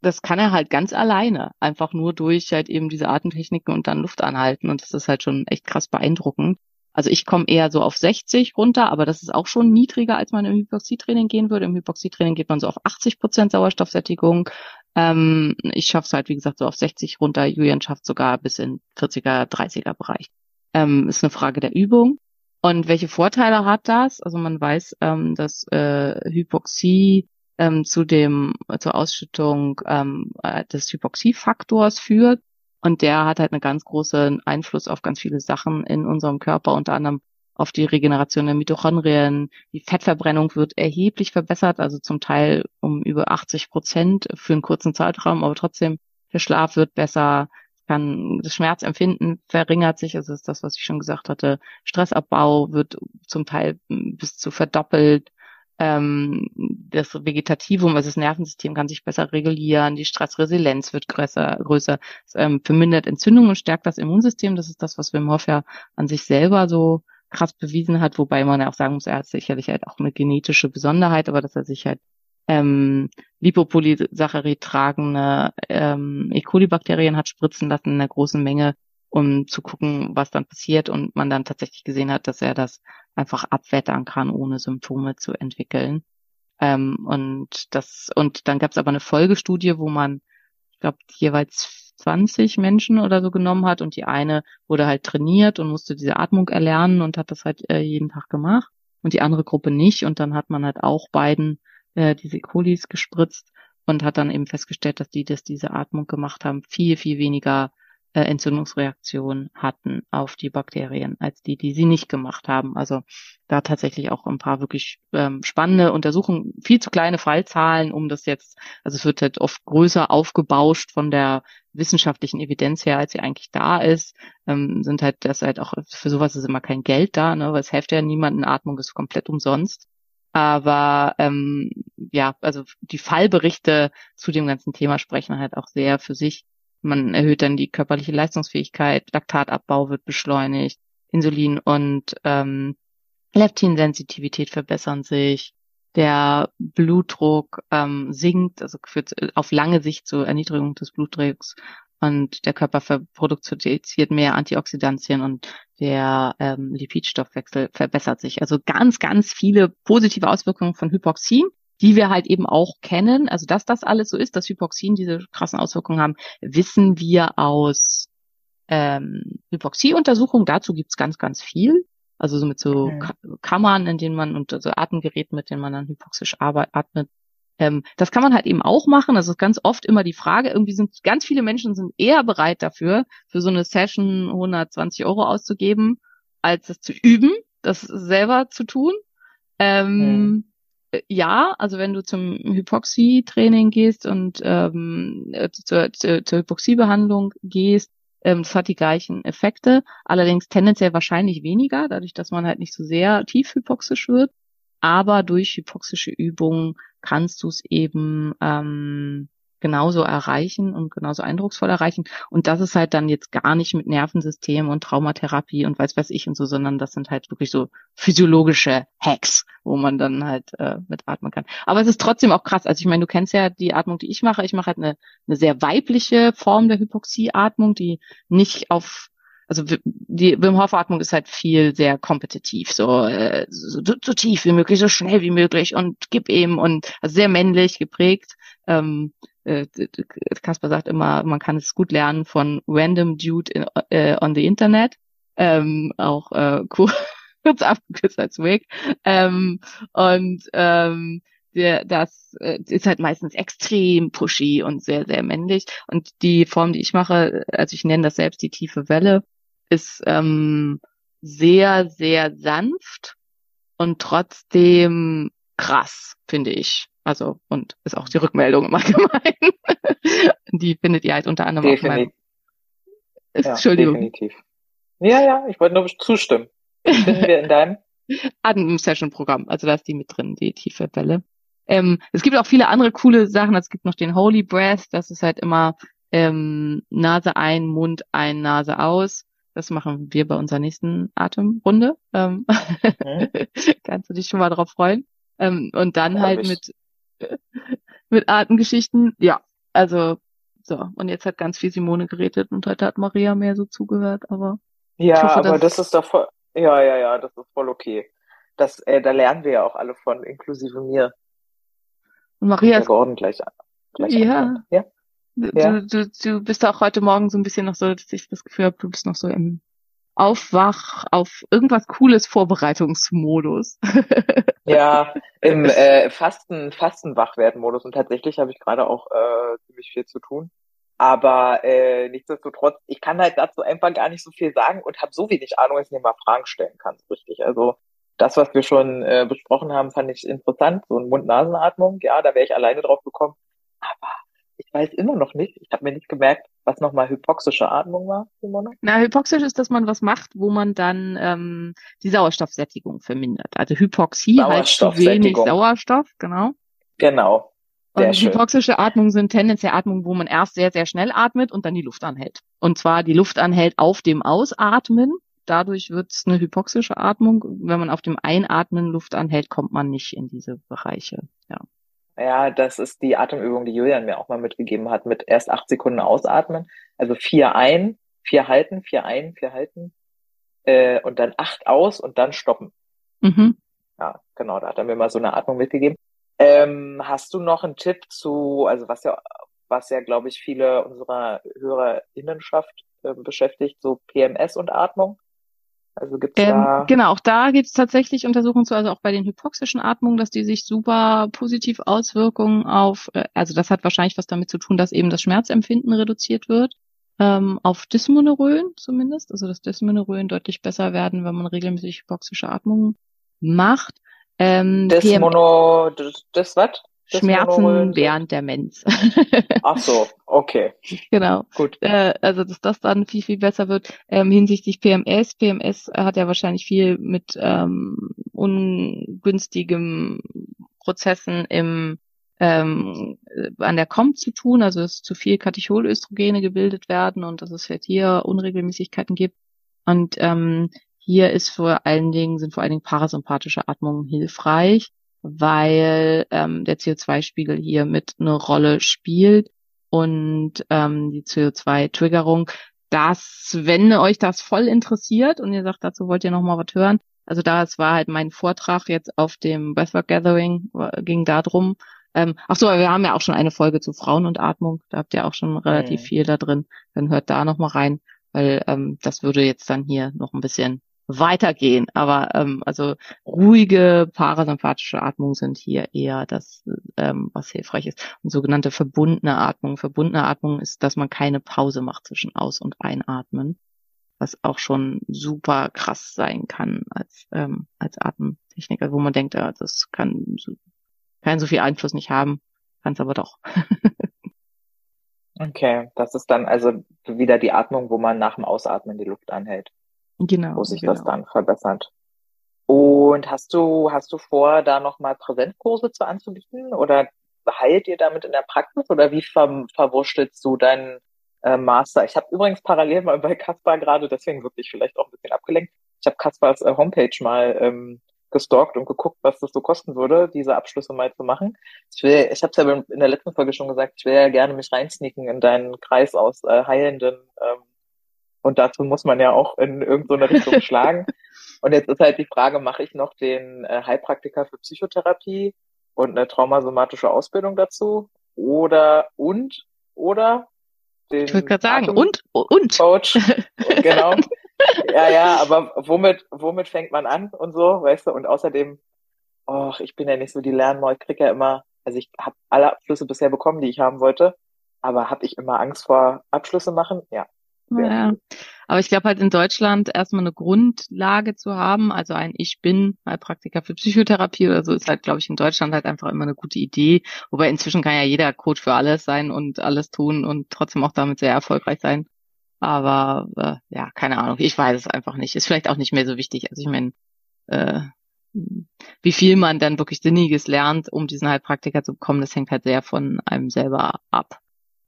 S1: das kann er halt ganz alleine, einfach nur durch halt eben diese Atemtechniken und dann Luft anhalten und das ist halt schon echt krass beeindruckend. Also ich komme eher so auf 60 runter, aber das ist auch schon niedriger, als man im Hypoxietraining gehen würde. Im Hypoxietraining geht man so auf 80 Prozent Sauerstoffsättigung. Ähm, ich schaffe es halt, wie gesagt, so auf 60 runter. Julian schafft sogar bis in 40er, 30er Bereich. Ähm, ist eine Frage der Übung. Und welche Vorteile hat das? Also man weiß, ähm, dass äh, Hypoxie ähm, zu dem zur Ausschüttung ähm, äh, des Hypoxiefaktors führt und der hat halt einen ganz großen Einfluss auf ganz viele Sachen in unserem Körper, unter anderem auf die Regeneration der Mitochondrien. Die Fettverbrennung wird erheblich verbessert, also zum Teil um über 80 Prozent für einen kurzen Zeitraum, aber trotzdem der Schlaf wird besser, kann das Schmerzempfinden verringert sich, also ist das, was ich schon gesagt hatte. Stressabbau wird zum Teil bis zu verdoppelt ähm, das Vegetativum, also das Nervensystem kann sich besser regulieren, die Stressresilienz wird größer, größer es, ähm, vermindert Entzündungen und stärkt das Immunsystem. Das ist das, was Wim Hof ja an sich selber so krass bewiesen hat, wobei man ja auch sagen muss, er hat sicherlich halt auch eine genetische Besonderheit, aber dass er sich halt ähm, Lipopolysaccharid tragende ähm, E. coli-Bakterien hat spritzen lassen in einer großen Menge, um zu gucken, was dann passiert und man dann tatsächlich gesehen hat, dass er das einfach abwettern kann, ohne Symptome zu entwickeln. Ähm, und das, und dann gab es aber eine Folgestudie, wo man, ich glaube, jeweils 20 Menschen oder so genommen hat und die eine wurde halt trainiert und musste diese Atmung erlernen und hat das halt äh, jeden Tag gemacht und die andere Gruppe nicht und dann hat man halt auch beiden äh, diese Colis gespritzt und hat dann eben festgestellt, dass die, das diese Atmung gemacht haben, viel, viel weniger äh, Entzündungsreaktionen hatten auf die Bakterien als die, die sie nicht gemacht haben. Also da tatsächlich auch ein paar wirklich ähm, spannende Untersuchungen, viel zu kleine Fallzahlen, um das jetzt, also es wird halt oft größer aufgebauscht von der wissenschaftlichen Evidenz her, als sie eigentlich da ist, ähm, sind halt das halt auch, für sowas ist immer kein Geld da, ne, weil es hilft ja niemanden, Atmung ist komplett umsonst. Aber ähm, ja, also die Fallberichte zu dem ganzen Thema sprechen halt auch sehr für sich man erhöht dann die körperliche Leistungsfähigkeit, Laktatabbau wird beschleunigt, Insulin und ähm, Leptinsensitivität verbessern sich, der Blutdruck ähm, sinkt, also führt auf lange Sicht zur Erniedrigung des Blutdrucks und der Körper produziert mehr Antioxidantien und der ähm, Lipidstoffwechsel verbessert sich. Also ganz, ganz viele positive Auswirkungen von Hypoxie die wir halt eben auch kennen. Also dass das alles so ist, dass Hypoxien diese krassen Auswirkungen haben, wissen wir aus ähm, Hypoxieuntersuchungen. Dazu gibt's ganz, ganz viel. Also so mit so okay. Kammern, in denen man und so also Atemgeräten, mit denen man dann hypoxisch atmet. Ähm, das kann man halt eben auch machen. Also ganz oft immer die Frage, irgendwie sind ganz viele Menschen sind eher bereit dafür, für so eine Session 120 Euro auszugeben, als das zu üben, das selber zu tun. Ähm, okay ja, also wenn du zum Hypoxie-Training gehst und ähm, äh, zur, zur, zur Hypoxiebehandlung gehst, ähm, das hat die gleichen Effekte, allerdings tendenziell wahrscheinlich weniger, dadurch, dass man halt nicht so sehr tief hypoxisch wird. Aber durch hypoxische Übungen kannst du es eben ähm, genauso erreichen und genauso eindrucksvoll erreichen. Und das ist halt dann jetzt gar nicht mit Nervensystem und Traumatherapie und weiß weiß ich und so, sondern das sind halt wirklich so physiologische Hacks, wo man dann halt äh, mitatmen kann. Aber es ist trotzdem auch krass. Also ich meine, du kennst ja die Atmung, die ich mache. Ich mache halt eine, eine sehr weibliche Form der Hypoxieatmung, die nicht auf also die Wim Hof Atmung ist halt viel sehr kompetitiv, so, äh, so, so tief wie möglich, so schnell wie möglich und gib eben und also sehr männlich geprägt. Ähm, äh, Kasper sagt immer, man kann es gut lernen von random dude in, äh, on the Internet, ähm, auch äh, kurz abgekürzt als Wig. Ähm, und ähm, der, das äh, ist halt meistens extrem pushy und sehr, sehr männlich. Und die Form, die ich mache, also ich nenne das selbst die tiefe Welle, ist ähm, sehr, sehr sanft und trotzdem krass, finde ich. Also, und ist auch die Rückmeldung im Allgemeinen. die findet ihr halt unter anderem
S2: Definitiv. auf meinem.
S1: Ja, Entschuldigung.
S2: Definitiv. Ja, ja, ich wollte nur zustimmen. Finden wir in deinem
S1: Atem-Session-Programm. Also da ist die mit drin, die tiefe Welle. Ähm, es gibt auch viele andere coole Sachen. Es gibt noch den Holy Breath. Das ist halt immer ähm, Nase ein, Mund ein, Nase aus. Das machen wir bei unserer nächsten Atemrunde. Ähm, mhm. Kannst du dich schon mal drauf freuen? Ähm, und dann halt ich. mit mit Artengeschichten. Ja, also so. Und jetzt hat ganz viel Simone geredet und heute hat Maria mehr so zugehört, aber.
S2: Ja, hoffe, aber das ist doch voll, ja, ja, ja, das ist voll okay. Das, äh, da lernen wir ja auch alle von, inklusive mir.
S1: Und Maria
S2: ist. Gordon gleich, gleich
S1: ja. ja. Du, ja. Du, du bist auch heute Morgen so ein bisschen noch so, dass ich das Gefühl habe, du bist noch so im Aufwach auf irgendwas Cooles Vorbereitungsmodus.
S2: ja, im äh, Fasten, Fastenwachwerden-Modus. Und tatsächlich habe ich gerade auch äh, ziemlich viel zu tun. Aber äh, nichtsdestotrotz, ich kann halt dazu einfach gar nicht so viel sagen und habe so wenig Ahnung, dass ich mir mal Fragen stellen kann, richtig. Also das, was wir schon äh, besprochen haben, fand ich interessant. So eine Mund-Nasen-Atmung, ja, da wäre ich alleine drauf gekommen. Aber ich weiß immer noch nicht, ich habe mir nicht gemerkt, was nochmal hypoxische Atmung war, Simone.
S1: Na, hypoxisch ist, dass man was macht, wo man dann ähm, die Sauerstoffsättigung vermindert. Also Hypoxie heißt zu wenig Sauerstoff, genau.
S2: Genau.
S1: Sehr und hypoxische Atmung sind tendenziell Atmungen, wo man erst sehr, sehr schnell atmet und dann die Luft anhält. Und zwar die Luft anhält auf dem Ausatmen. Dadurch wird es eine hypoxische Atmung. Wenn man auf dem Einatmen Luft anhält, kommt man nicht in diese Bereiche. Ja.
S2: Ja, das ist die Atemübung, die Julian mir auch mal mitgegeben hat, mit erst acht Sekunden ausatmen. Also vier ein, vier halten, vier ein, vier halten, äh, und dann acht aus und dann stoppen.
S1: Mhm.
S2: Ja, genau, da hat er mir mal so eine Atmung mitgegeben. Ähm, hast du noch einen Tipp zu, also was ja, was ja, glaube ich, viele unserer Hörerinnenschaft äh, beschäftigt, so PMS und Atmung? Also gibt's ähm, da
S1: genau, auch da gibt es tatsächlich Untersuchungen zu, also auch bei den hypoxischen Atmungen, dass die sich super positiv Auswirkungen auf, äh, also das hat wahrscheinlich was damit zu tun, dass eben das Schmerzempfinden reduziert wird, ähm, auf Dysmonorrhoen zumindest, also dass Dysmonorrhoen deutlich besser werden, wenn man regelmäßig hypoxische Atmungen macht.
S2: Ähm, Dysmono, das, das?
S1: Schmerzen während der Mens.
S2: Ach so, okay.
S1: Genau. Gut. Äh, also, dass das dann viel, viel besser wird. Ähm, hinsichtlich PMS. PMS hat ja wahrscheinlich viel mit ähm, ungünstigen Prozessen im ähm, an der KOM zu tun, also dass zu viel Katecholöstrogene gebildet werden und dass es halt hier Unregelmäßigkeiten gibt. Und ähm, hier ist vor allen Dingen, sind vor allen Dingen parasympathische Atmungen hilfreich weil ähm, der CO2-Spiegel hier mit eine Rolle spielt und ähm, die CO2-Triggerung. Das, wenn euch das voll interessiert und ihr sagt, dazu wollt ihr noch mal was hören, also da es war halt mein Vortrag jetzt auf dem Breathwork Gathering, äh, ging da drum. Ähm, ach so, wir haben ja auch schon eine Folge zu Frauen und Atmung, da habt ihr auch schon relativ mhm. viel da drin. Dann hört da noch mal rein, weil ähm, das würde jetzt dann hier noch ein bisschen weitergehen. Aber ähm, also ruhige parasympathische Atmung sind hier eher das, ähm, was hilfreich ist. Und sogenannte verbundene Atmung. Verbundene Atmung ist, dass man keine Pause macht zwischen Aus- und Einatmen, was auch schon super krass sein kann als ähm, als Atemtechniker, wo man denkt, ja, das kann so, kann so viel Einfluss nicht haben, kann es aber doch.
S2: okay, das ist dann also wieder die Atmung, wo man nach dem Ausatmen die Luft anhält.
S1: Genau.
S2: Wo sich
S1: genau.
S2: das dann verbessert. Und hast du, hast du vor, da nochmal Präsentkurse zu anzubieten? Oder heilt ihr damit in der Praxis oder wie ver verwurschtelst du deinen äh, Master? Ich habe übrigens parallel mal bei Kaspar gerade, deswegen wirklich vielleicht auch ein bisschen abgelenkt, ich habe Kaspars äh, Homepage mal ähm, gestalkt und geguckt, was das so kosten würde, diese Abschlüsse mal zu machen. Ich will, ich habe es ja in der letzten Folge schon gesagt, ich will ja gerne mich reinsneaken in deinen Kreis aus äh, Heilenden. Ähm, und dazu muss man ja auch in irgendeine Richtung schlagen. Und jetzt ist halt die Frage, mache ich noch den äh, Heilpraktiker für Psychotherapie und eine traumasomatische Ausbildung dazu? Oder und oder
S1: den ich würde gerade sagen, und und
S2: Coach, genau. ja, ja, aber womit, womit fängt man an und so, weißt du? Und außerdem, oh, ich bin ja nicht so die Lernmaul, ich krieg ja immer, also ich habe alle Abschlüsse bisher bekommen, die ich haben wollte, aber habe ich immer Angst vor Abschlüsse machen? Ja.
S1: Ja, aber ich glaube halt in Deutschland erstmal eine Grundlage zu haben, also ein Ich bin Heilpraktiker für Psychotherapie oder so, ist halt, glaube ich, in Deutschland halt einfach immer eine gute Idee. Wobei inzwischen kann ja jeder Coach für alles sein und alles tun und trotzdem auch damit sehr erfolgreich sein. Aber äh, ja, keine Ahnung, ich weiß es einfach nicht. Ist vielleicht auch nicht mehr so wichtig. Also ich meine, äh, wie viel man dann wirklich Sinniges lernt, um diesen Heilpraktiker zu bekommen, das hängt halt sehr von einem selber ab.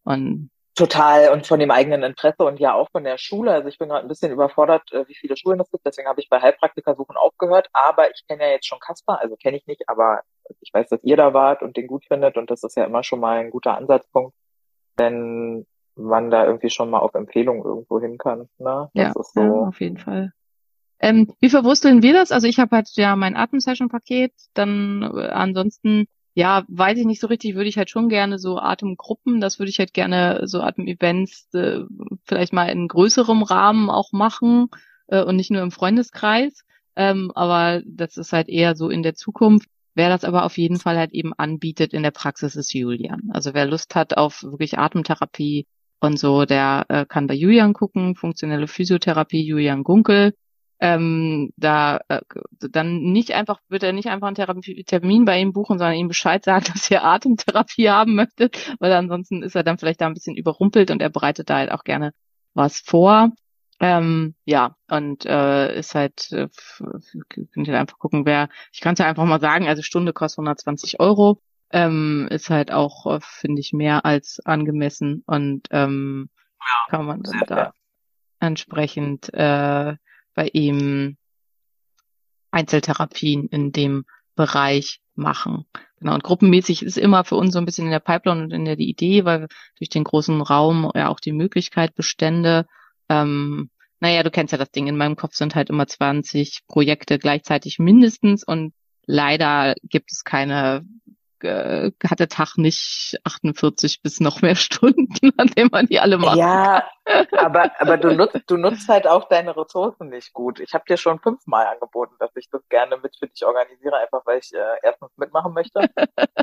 S1: Und
S2: Total und von dem eigenen Interesse und ja auch von der Schule. Also ich bin gerade ein bisschen überfordert, äh, wie viele Schulen es gibt. Deswegen habe ich bei Heilpraktikersuchen aufgehört. Aber ich kenne ja jetzt schon Kasper, also kenne ich nicht, aber ich weiß, dass ihr da wart und den gut findet und das ist ja immer schon mal ein guter Ansatzpunkt. Denn man da irgendwie schon mal auf Empfehlung irgendwo hin kann. Ne?
S1: Das ja, so. ja, auf jeden Fall. Ähm, wie verwursteln wir das? Also ich habe halt ja mein Atemsession-Paket, dann äh, ansonsten, ja, weiß ich nicht so richtig, würde ich halt schon gerne so Atemgruppen, das würde ich halt gerne so Atemevents äh, vielleicht mal in größerem Rahmen auch machen äh, und nicht nur im Freundeskreis. Ähm, aber das ist halt eher so in der Zukunft. Wer das aber auf jeden Fall halt eben anbietet in der Praxis ist Julian. Also wer Lust hat auf wirklich Atemtherapie, und so, der äh, kann bei Julian gucken, funktionelle Physiotherapie, Julian Gunkel. Ähm, da äh, dann nicht einfach, wird er nicht einfach einen Therapie Termin bei ihm buchen, sondern ihm Bescheid sagen, dass er Atemtherapie haben möchte, weil ansonsten ist er dann vielleicht da ein bisschen überrumpelt und er bereitet da halt auch gerne was vor. Ähm, ja, und äh, ist halt, äh, könnt ihr einfach gucken, wer, ich kann es ja einfach mal sagen, also Stunde kostet 120 Euro ähm, ist halt auch, äh, finde ich, mehr als angemessen und ähm, ja, kann man dann da entsprechend äh, bei ihm Einzeltherapien in dem Bereich machen. Genau, und gruppenmäßig ist immer für uns so ein bisschen in der Pipeline und in der die Idee, weil durch den großen Raum ja auch die Möglichkeit bestände, ähm, naja, du kennst ja das Ding, in meinem Kopf sind halt immer 20 Projekte gleichzeitig mindestens und leider gibt es keine äh, hat der Tag nicht 48 bis noch mehr Stunden, an denen man die alle macht.
S2: Ja, aber, aber du nutzt, du nutzt halt auch deine Ressourcen nicht gut. Ich habe dir schon fünfmal angeboten, dass ich das gerne mit für dich organisiere, einfach weil ich äh, erstens mitmachen möchte.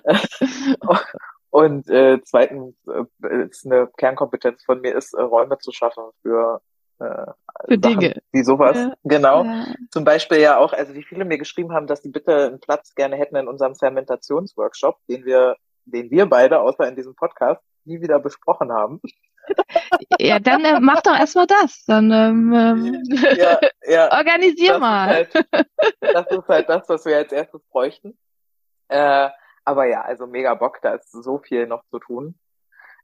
S2: Und äh, zweitens äh, ist eine Kernkompetenz von mir ist, äh, Räume zu schaffen für
S1: äh, für Sachen, Dinge.
S2: Wie sowas. Ja. Genau. Ja. Zum Beispiel ja auch, also wie viele mir geschrieben haben, dass sie bitte einen Platz gerne hätten in unserem Fermentationsworkshop, den wir, den wir beide, außer in diesem Podcast, nie wieder besprochen haben.
S1: Ja, dann äh, mach doch erstmal das. Dann ähm, ähm ja, ja, organisier
S2: das
S1: mal.
S2: Ist halt, das ist halt das, was wir als erstes bräuchten. Äh, aber ja, also mega Bock, da ist so viel noch zu tun.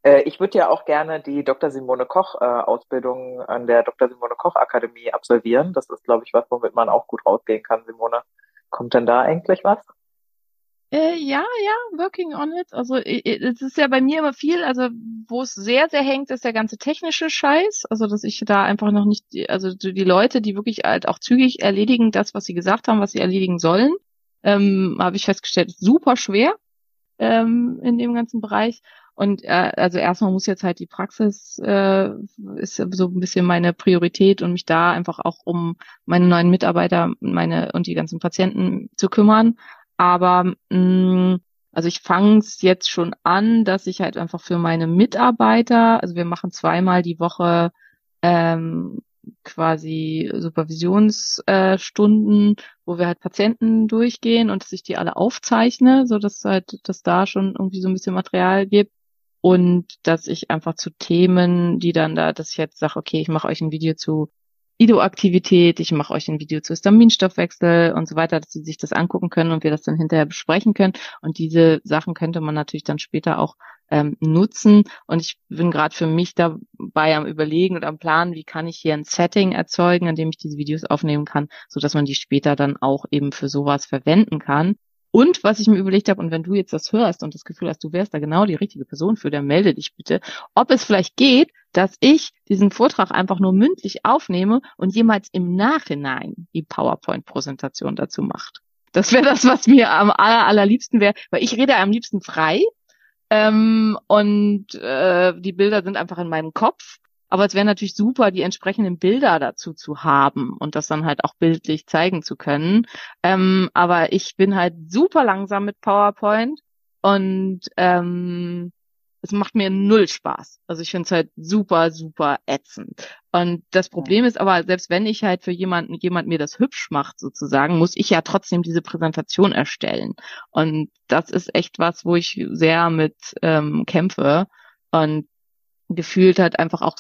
S2: Äh, ich würde ja auch gerne die Dr. Simone Koch äh, Ausbildung an der Dr. Simone Koch Akademie absolvieren. Das ist, glaube ich, was, womit man auch gut rausgehen kann, Simone. Kommt denn da eigentlich was?
S1: Äh, ja, ja, working on it. Also es ist ja bei mir immer viel, also wo es sehr, sehr hängt, ist der ganze technische Scheiß. Also dass ich da einfach noch nicht, also die Leute, die wirklich halt auch zügig erledigen, das, was sie gesagt haben, was sie erledigen sollen, ähm, habe ich festgestellt, super schwer ähm, in dem ganzen Bereich. Und äh, also erstmal muss jetzt halt die Praxis äh, ist so ein bisschen meine Priorität und mich da einfach auch um meine neuen Mitarbeiter, meine und die ganzen Patienten zu kümmern. Aber mh, mm, also ich fange es jetzt schon an, dass ich halt einfach für meine Mitarbeiter, also wir machen zweimal die Woche ähm, quasi Supervisionsstunden, äh, wo wir halt Patienten durchgehen und dass ich die alle aufzeichne, so dass halt, dass da schon irgendwie so ein bisschen Material gibt und dass ich einfach zu Themen, die dann da, dass ich jetzt sage, okay, ich mache euch ein Video zu IDO-Aktivität, ich mache euch ein Video zu Histaminstoffwechsel und so weiter, dass sie sich das angucken können und wir das dann hinterher besprechen können. Und diese Sachen könnte man natürlich dann später auch ähm, nutzen. Und ich bin gerade für mich dabei am Überlegen und am Planen, wie kann ich hier ein Setting erzeugen, an dem ich diese Videos aufnehmen kann, so dass man die später dann auch eben für sowas verwenden kann. Und was ich mir überlegt habe, und wenn du jetzt das hörst und das Gefühl hast, du wärst da genau die richtige Person für, dann melde dich bitte, ob es vielleicht geht, dass ich diesen Vortrag einfach nur mündlich aufnehme und jemals im Nachhinein die PowerPoint-Präsentation dazu macht. Das wäre das, was mir am aller, allerliebsten wäre, weil ich rede am liebsten frei ähm, und äh, die Bilder sind einfach in meinem Kopf aber es wäre natürlich super, die entsprechenden Bilder dazu zu haben und das dann halt auch bildlich zeigen zu können. Ähm, aber ich bin halt super langsam mit PowerPoint und ähm, es macht mir null Spaß. Also ich finde es halt super, super ätzend. Und das Problem ist aber, selbst wenn ich halt für jemanden, jemand mir das hübsch macht sozusagen, muss ich ja trotzdem diese Präsentation erstellen. Und das ist echt was, wo ich sehr mit ähm, kämpfe. Und gefühlt halt einfach auch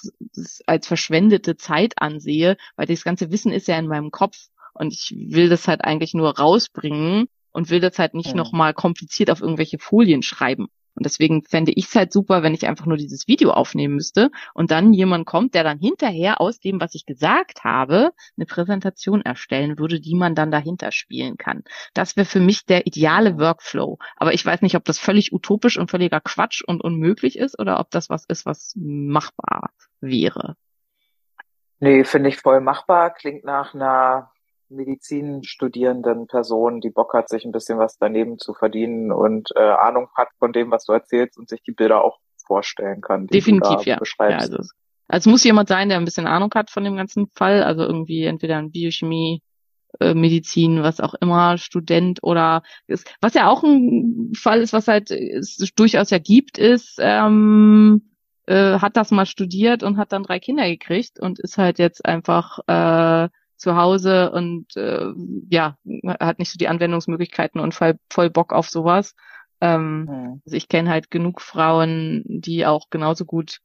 S1: als verschwendete Zeit ansehe, weil das ganze Wissen ist ja in meinem Kopf und ich will das halt eigentlich nur rausbringen und will das halt nicht ja. nochmal kompliziert auf irgendwelche Folien schreiben. Und deswegen fände ich es halt super, wenn ich einfach nur dieses Video aufnehmen müsste und dann jemand kommt, der dann hinterher aus dem, was ich gesagt habe, eine Präsentation erstellen würde, die man dann dahinter spielen kann. Das wäre für mich der ideale Workflow. Aber ich weiß nicht, ob das völlig utopisch und völliger Quatsch und unmöglich ist oder ob das was ist, was machbar wäre.
S2: Nee, finde ich voll machbar. Klingt nach einer Medizin studierenden Person, die Bock hat, sich ein bisschen was daneben zu verdienen und äh, Ahnung hat von dem, was du erzählst und sich die Bilder auch vorstellen kann.
S1: Definitiv, ja. ja also, also es muss jemand sein, der ein bisschen Ahnung hat von dem ganzen Fall, also irgendwie entweder ein Biochemie, äh, Medizin, was auch immer, Student oder ist, was ja auch ein Fall ist, was halt es durchaus ja gibt, ist, ähm, äh, hat das mal studiert und hat dann drei Kinder gekriegt und ist halt jetzt einfach äh, zu Hause und äh, ja, hat nicht so die Anwendungsmöglichkeiten und voll, voll Bock auf sowas. Ähm, mhm. Also ich kenne halt genug Frauen, die auch genauso gut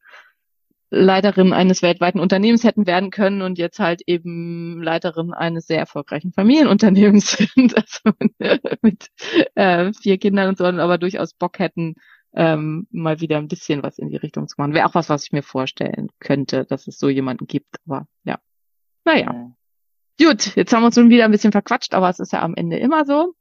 S1: Leiterin eines weltweiten Unternehmens hätten werden können und jetzt halt eben Leiterin eines sehr erfolgreichen Familienunternehmens sind, also mit äh, vier Kindern und so, aber durchaus Bock hätten, ähm, mal wieder ein bisschen was in die Richtung zu machen. Wäre auch was, was ich mir vorstellen könnte, dass es so jemanden gibt, aber ja. Naja. Gut, jetzt haben wir uns nun wieder ein bisschen verquatscht, aber es ist ja am Ende immer so.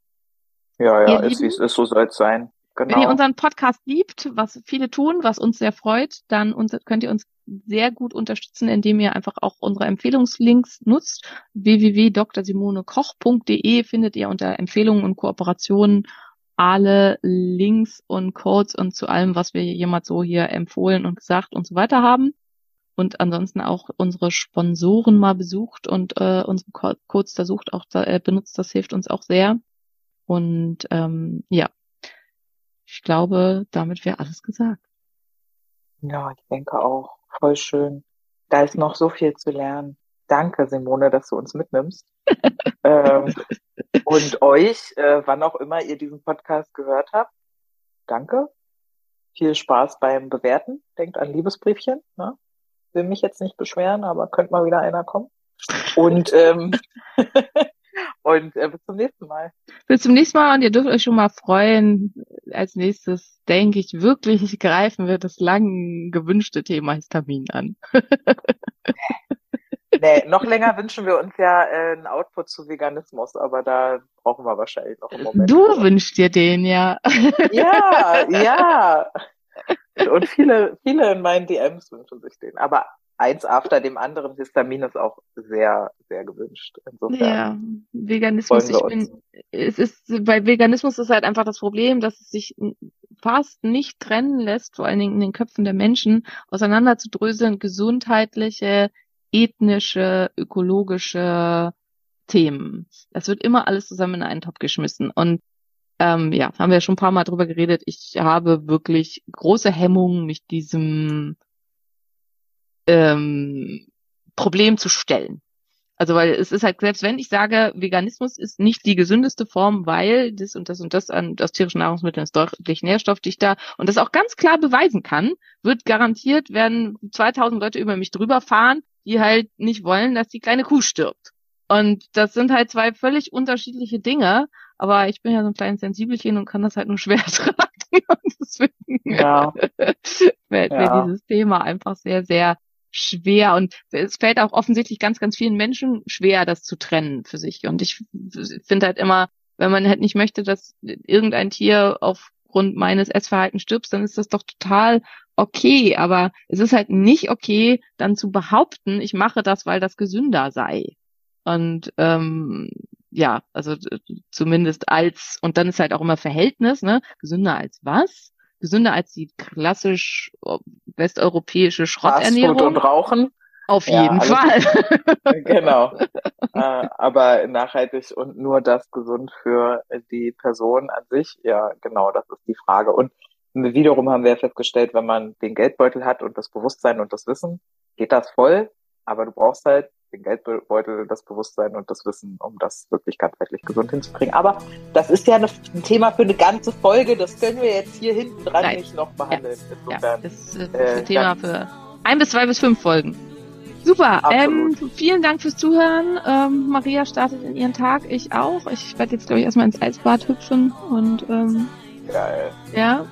S2: Ja, ja, es ist, ist, so soll es sein.
S1: Genau. Wenn ihr unseren Podcast liebt, was viele tun, was uns sehr freut, dann könnt ihr uns sehr gut unterstützen, indem ihr einfach auch unsere Empfehlungslinks nutzt. www.drsimonekoch.de findet ihr unter Empfehlungen und Kooperationen alle Links und Codes und zu allem, was wir jemals so hier empfohlen und gesagt und so weiter haben und ansonsten auch unsere Sponsoren mal besucht und äh, unsere Codes da sucht, auch da, äh, benutzt, das hilft uns auch sehr. Und ähm, ja, ich glaube, damit wäre alles gesagt.
S2: Ja, ich denke auch. Voll schön. Da ist noch so viel zu lernen. Danke, Simone, dass du uns mitnimmst. ähm, und euch, äh, wann auch immer ihr diesen Podcast gehört habt, danke. Viel Spaß beim Bewerten. Denkt an Liebesbriefchen. Ne? Will mich jetzt nicht beschweren, aber könnte mal wieder einer kommen. Und, ähm, und äh, bis zum nächsten Mal.
S1: Bis zum nächsten Mal und ihr dürft euch schon mal freuen. Als nächstes, denke ich, wirklich greifen wir das lang gewünschte Thema Histamin an.
S2: nee, noch länger wünschen wir uns ja äh, einen Output zu Veganismus, aber da brauchen wir wahrscheinlich noch einen Moment.
S1: Du oder? wünschst dir den, ja.
S2: Ja, ja. Und viele, viele in meinen DMs wünschen sich den. Aber eins after dem anderen Histamin ist auch sehr, sehr gewünscht. Insofern
S1: ja, Veganismus, ich bin, es ist, bei Veganismus ist halt einfach das Problem, dass es sich fast nicht trennen lässt, vor allen Dingen in den Köpfen der Menschen, auseinanderzudröseln, gesundheitliche, ethnische, ökologische Themen. Das wird immer alles zusammen in einen Topf geschmissen. Und ähm, ja, haben wir schon ein paar Mal drüber geredet. Ich habe wirklich große Hemmungen, mich diesem ähm, Problem zu stellen. Also weil es ist halt, selbst wenn ich sage, Veganismus ist nicht die gesündeste Form, weil das und das und das an aus tierischen Nahrungsmitteln ist deutlich nährstoffdichter und das auch ganz klar beweisen kann, wird garantiert, werden 2000 Leute über mich drüber fahren, die halt nicht wollen, dass die kleine Kuh stirbt. Und das sind halt zwei völlig unterschiedliche Dinge, aber ich bin ja so ein kleines Sensibelchen und kann das halt nur schwer tragen. Und deswegen
S2: Ja.
S1: fällt mir
S2: Ja.
S1: dieses Thema einfach sehr, sehr schwer. Und es fällt auch offensichtlich ganz, ganz vielen Menschen schwer, das zu trennen für sich. Und ich finde halt immer, wenn man halt nicht möchte, dass irgendein Tier aufgrund meines Essverhaltens stirbt, dann ist das doch total okay. Aber es ist halt nicht okay, dann zu behaupten, ich mache das, weil das gesünder sei. Und ähm, ja, also zumindest als, und dann ist halt auch immer Verhältnis, ne? Gesünder als was? Gesünder als die klassisch westeuropäische
S2: Fastfood und
S1: Schrotternährung?
S2: Rauchen.
S1: Auf
S2: Ja,
S1: jeden Fall.
S2: genau. äh, aber nachhaltig und nur das gesund für die Person an sich, ja, genau, das ist die Frage. Und wiederum haben wir festgestellt, wenn man den Geldbeutel hat und das Bewusstsein und das Wissen, geht das voll, aber du brauchst halt den Geldbeutel, das Bewusstsein und das Wissen, um das wirklich ganzheitlich gesund hinzukriegen. Aber das ist ja eine, ein Thema für eine ganze Folge, das können wir jetzt hier hinten dran
S1: Nein.
S2: nicht noch behandeln.
S1: Ja,
S2: Insofern,
S1: das ist äh,
S2: Äh,
S1: ein Thema für ein bis zwei bis fünf Folgen. Super. Ähm, vielen Dank fürs Zuhören. Ähm, Maria startet in ihren Tag, ich auch. Ich werde jetzt, glaube ich, erstmal ins Eisbad hüpfen und ähm,
S2: geil.
S1: ja.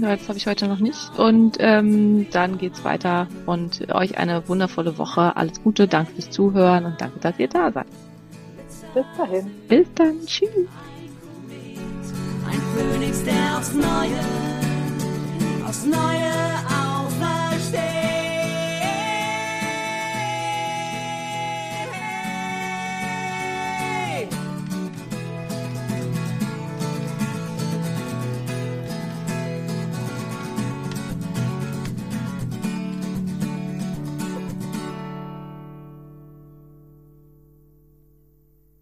S1: Das habe ich heute noch nicht. Und ähm, dann geht's weiter und euch eine wundervolle Woche. Alles Gute, danke fürs Zuhören und danke, dass ihr da seid.
S2: Bis dahin.
S1: Bis dann. Tschüss.
S3: Ein Phönix, der aufs Neue, aufs Neue aufersteht.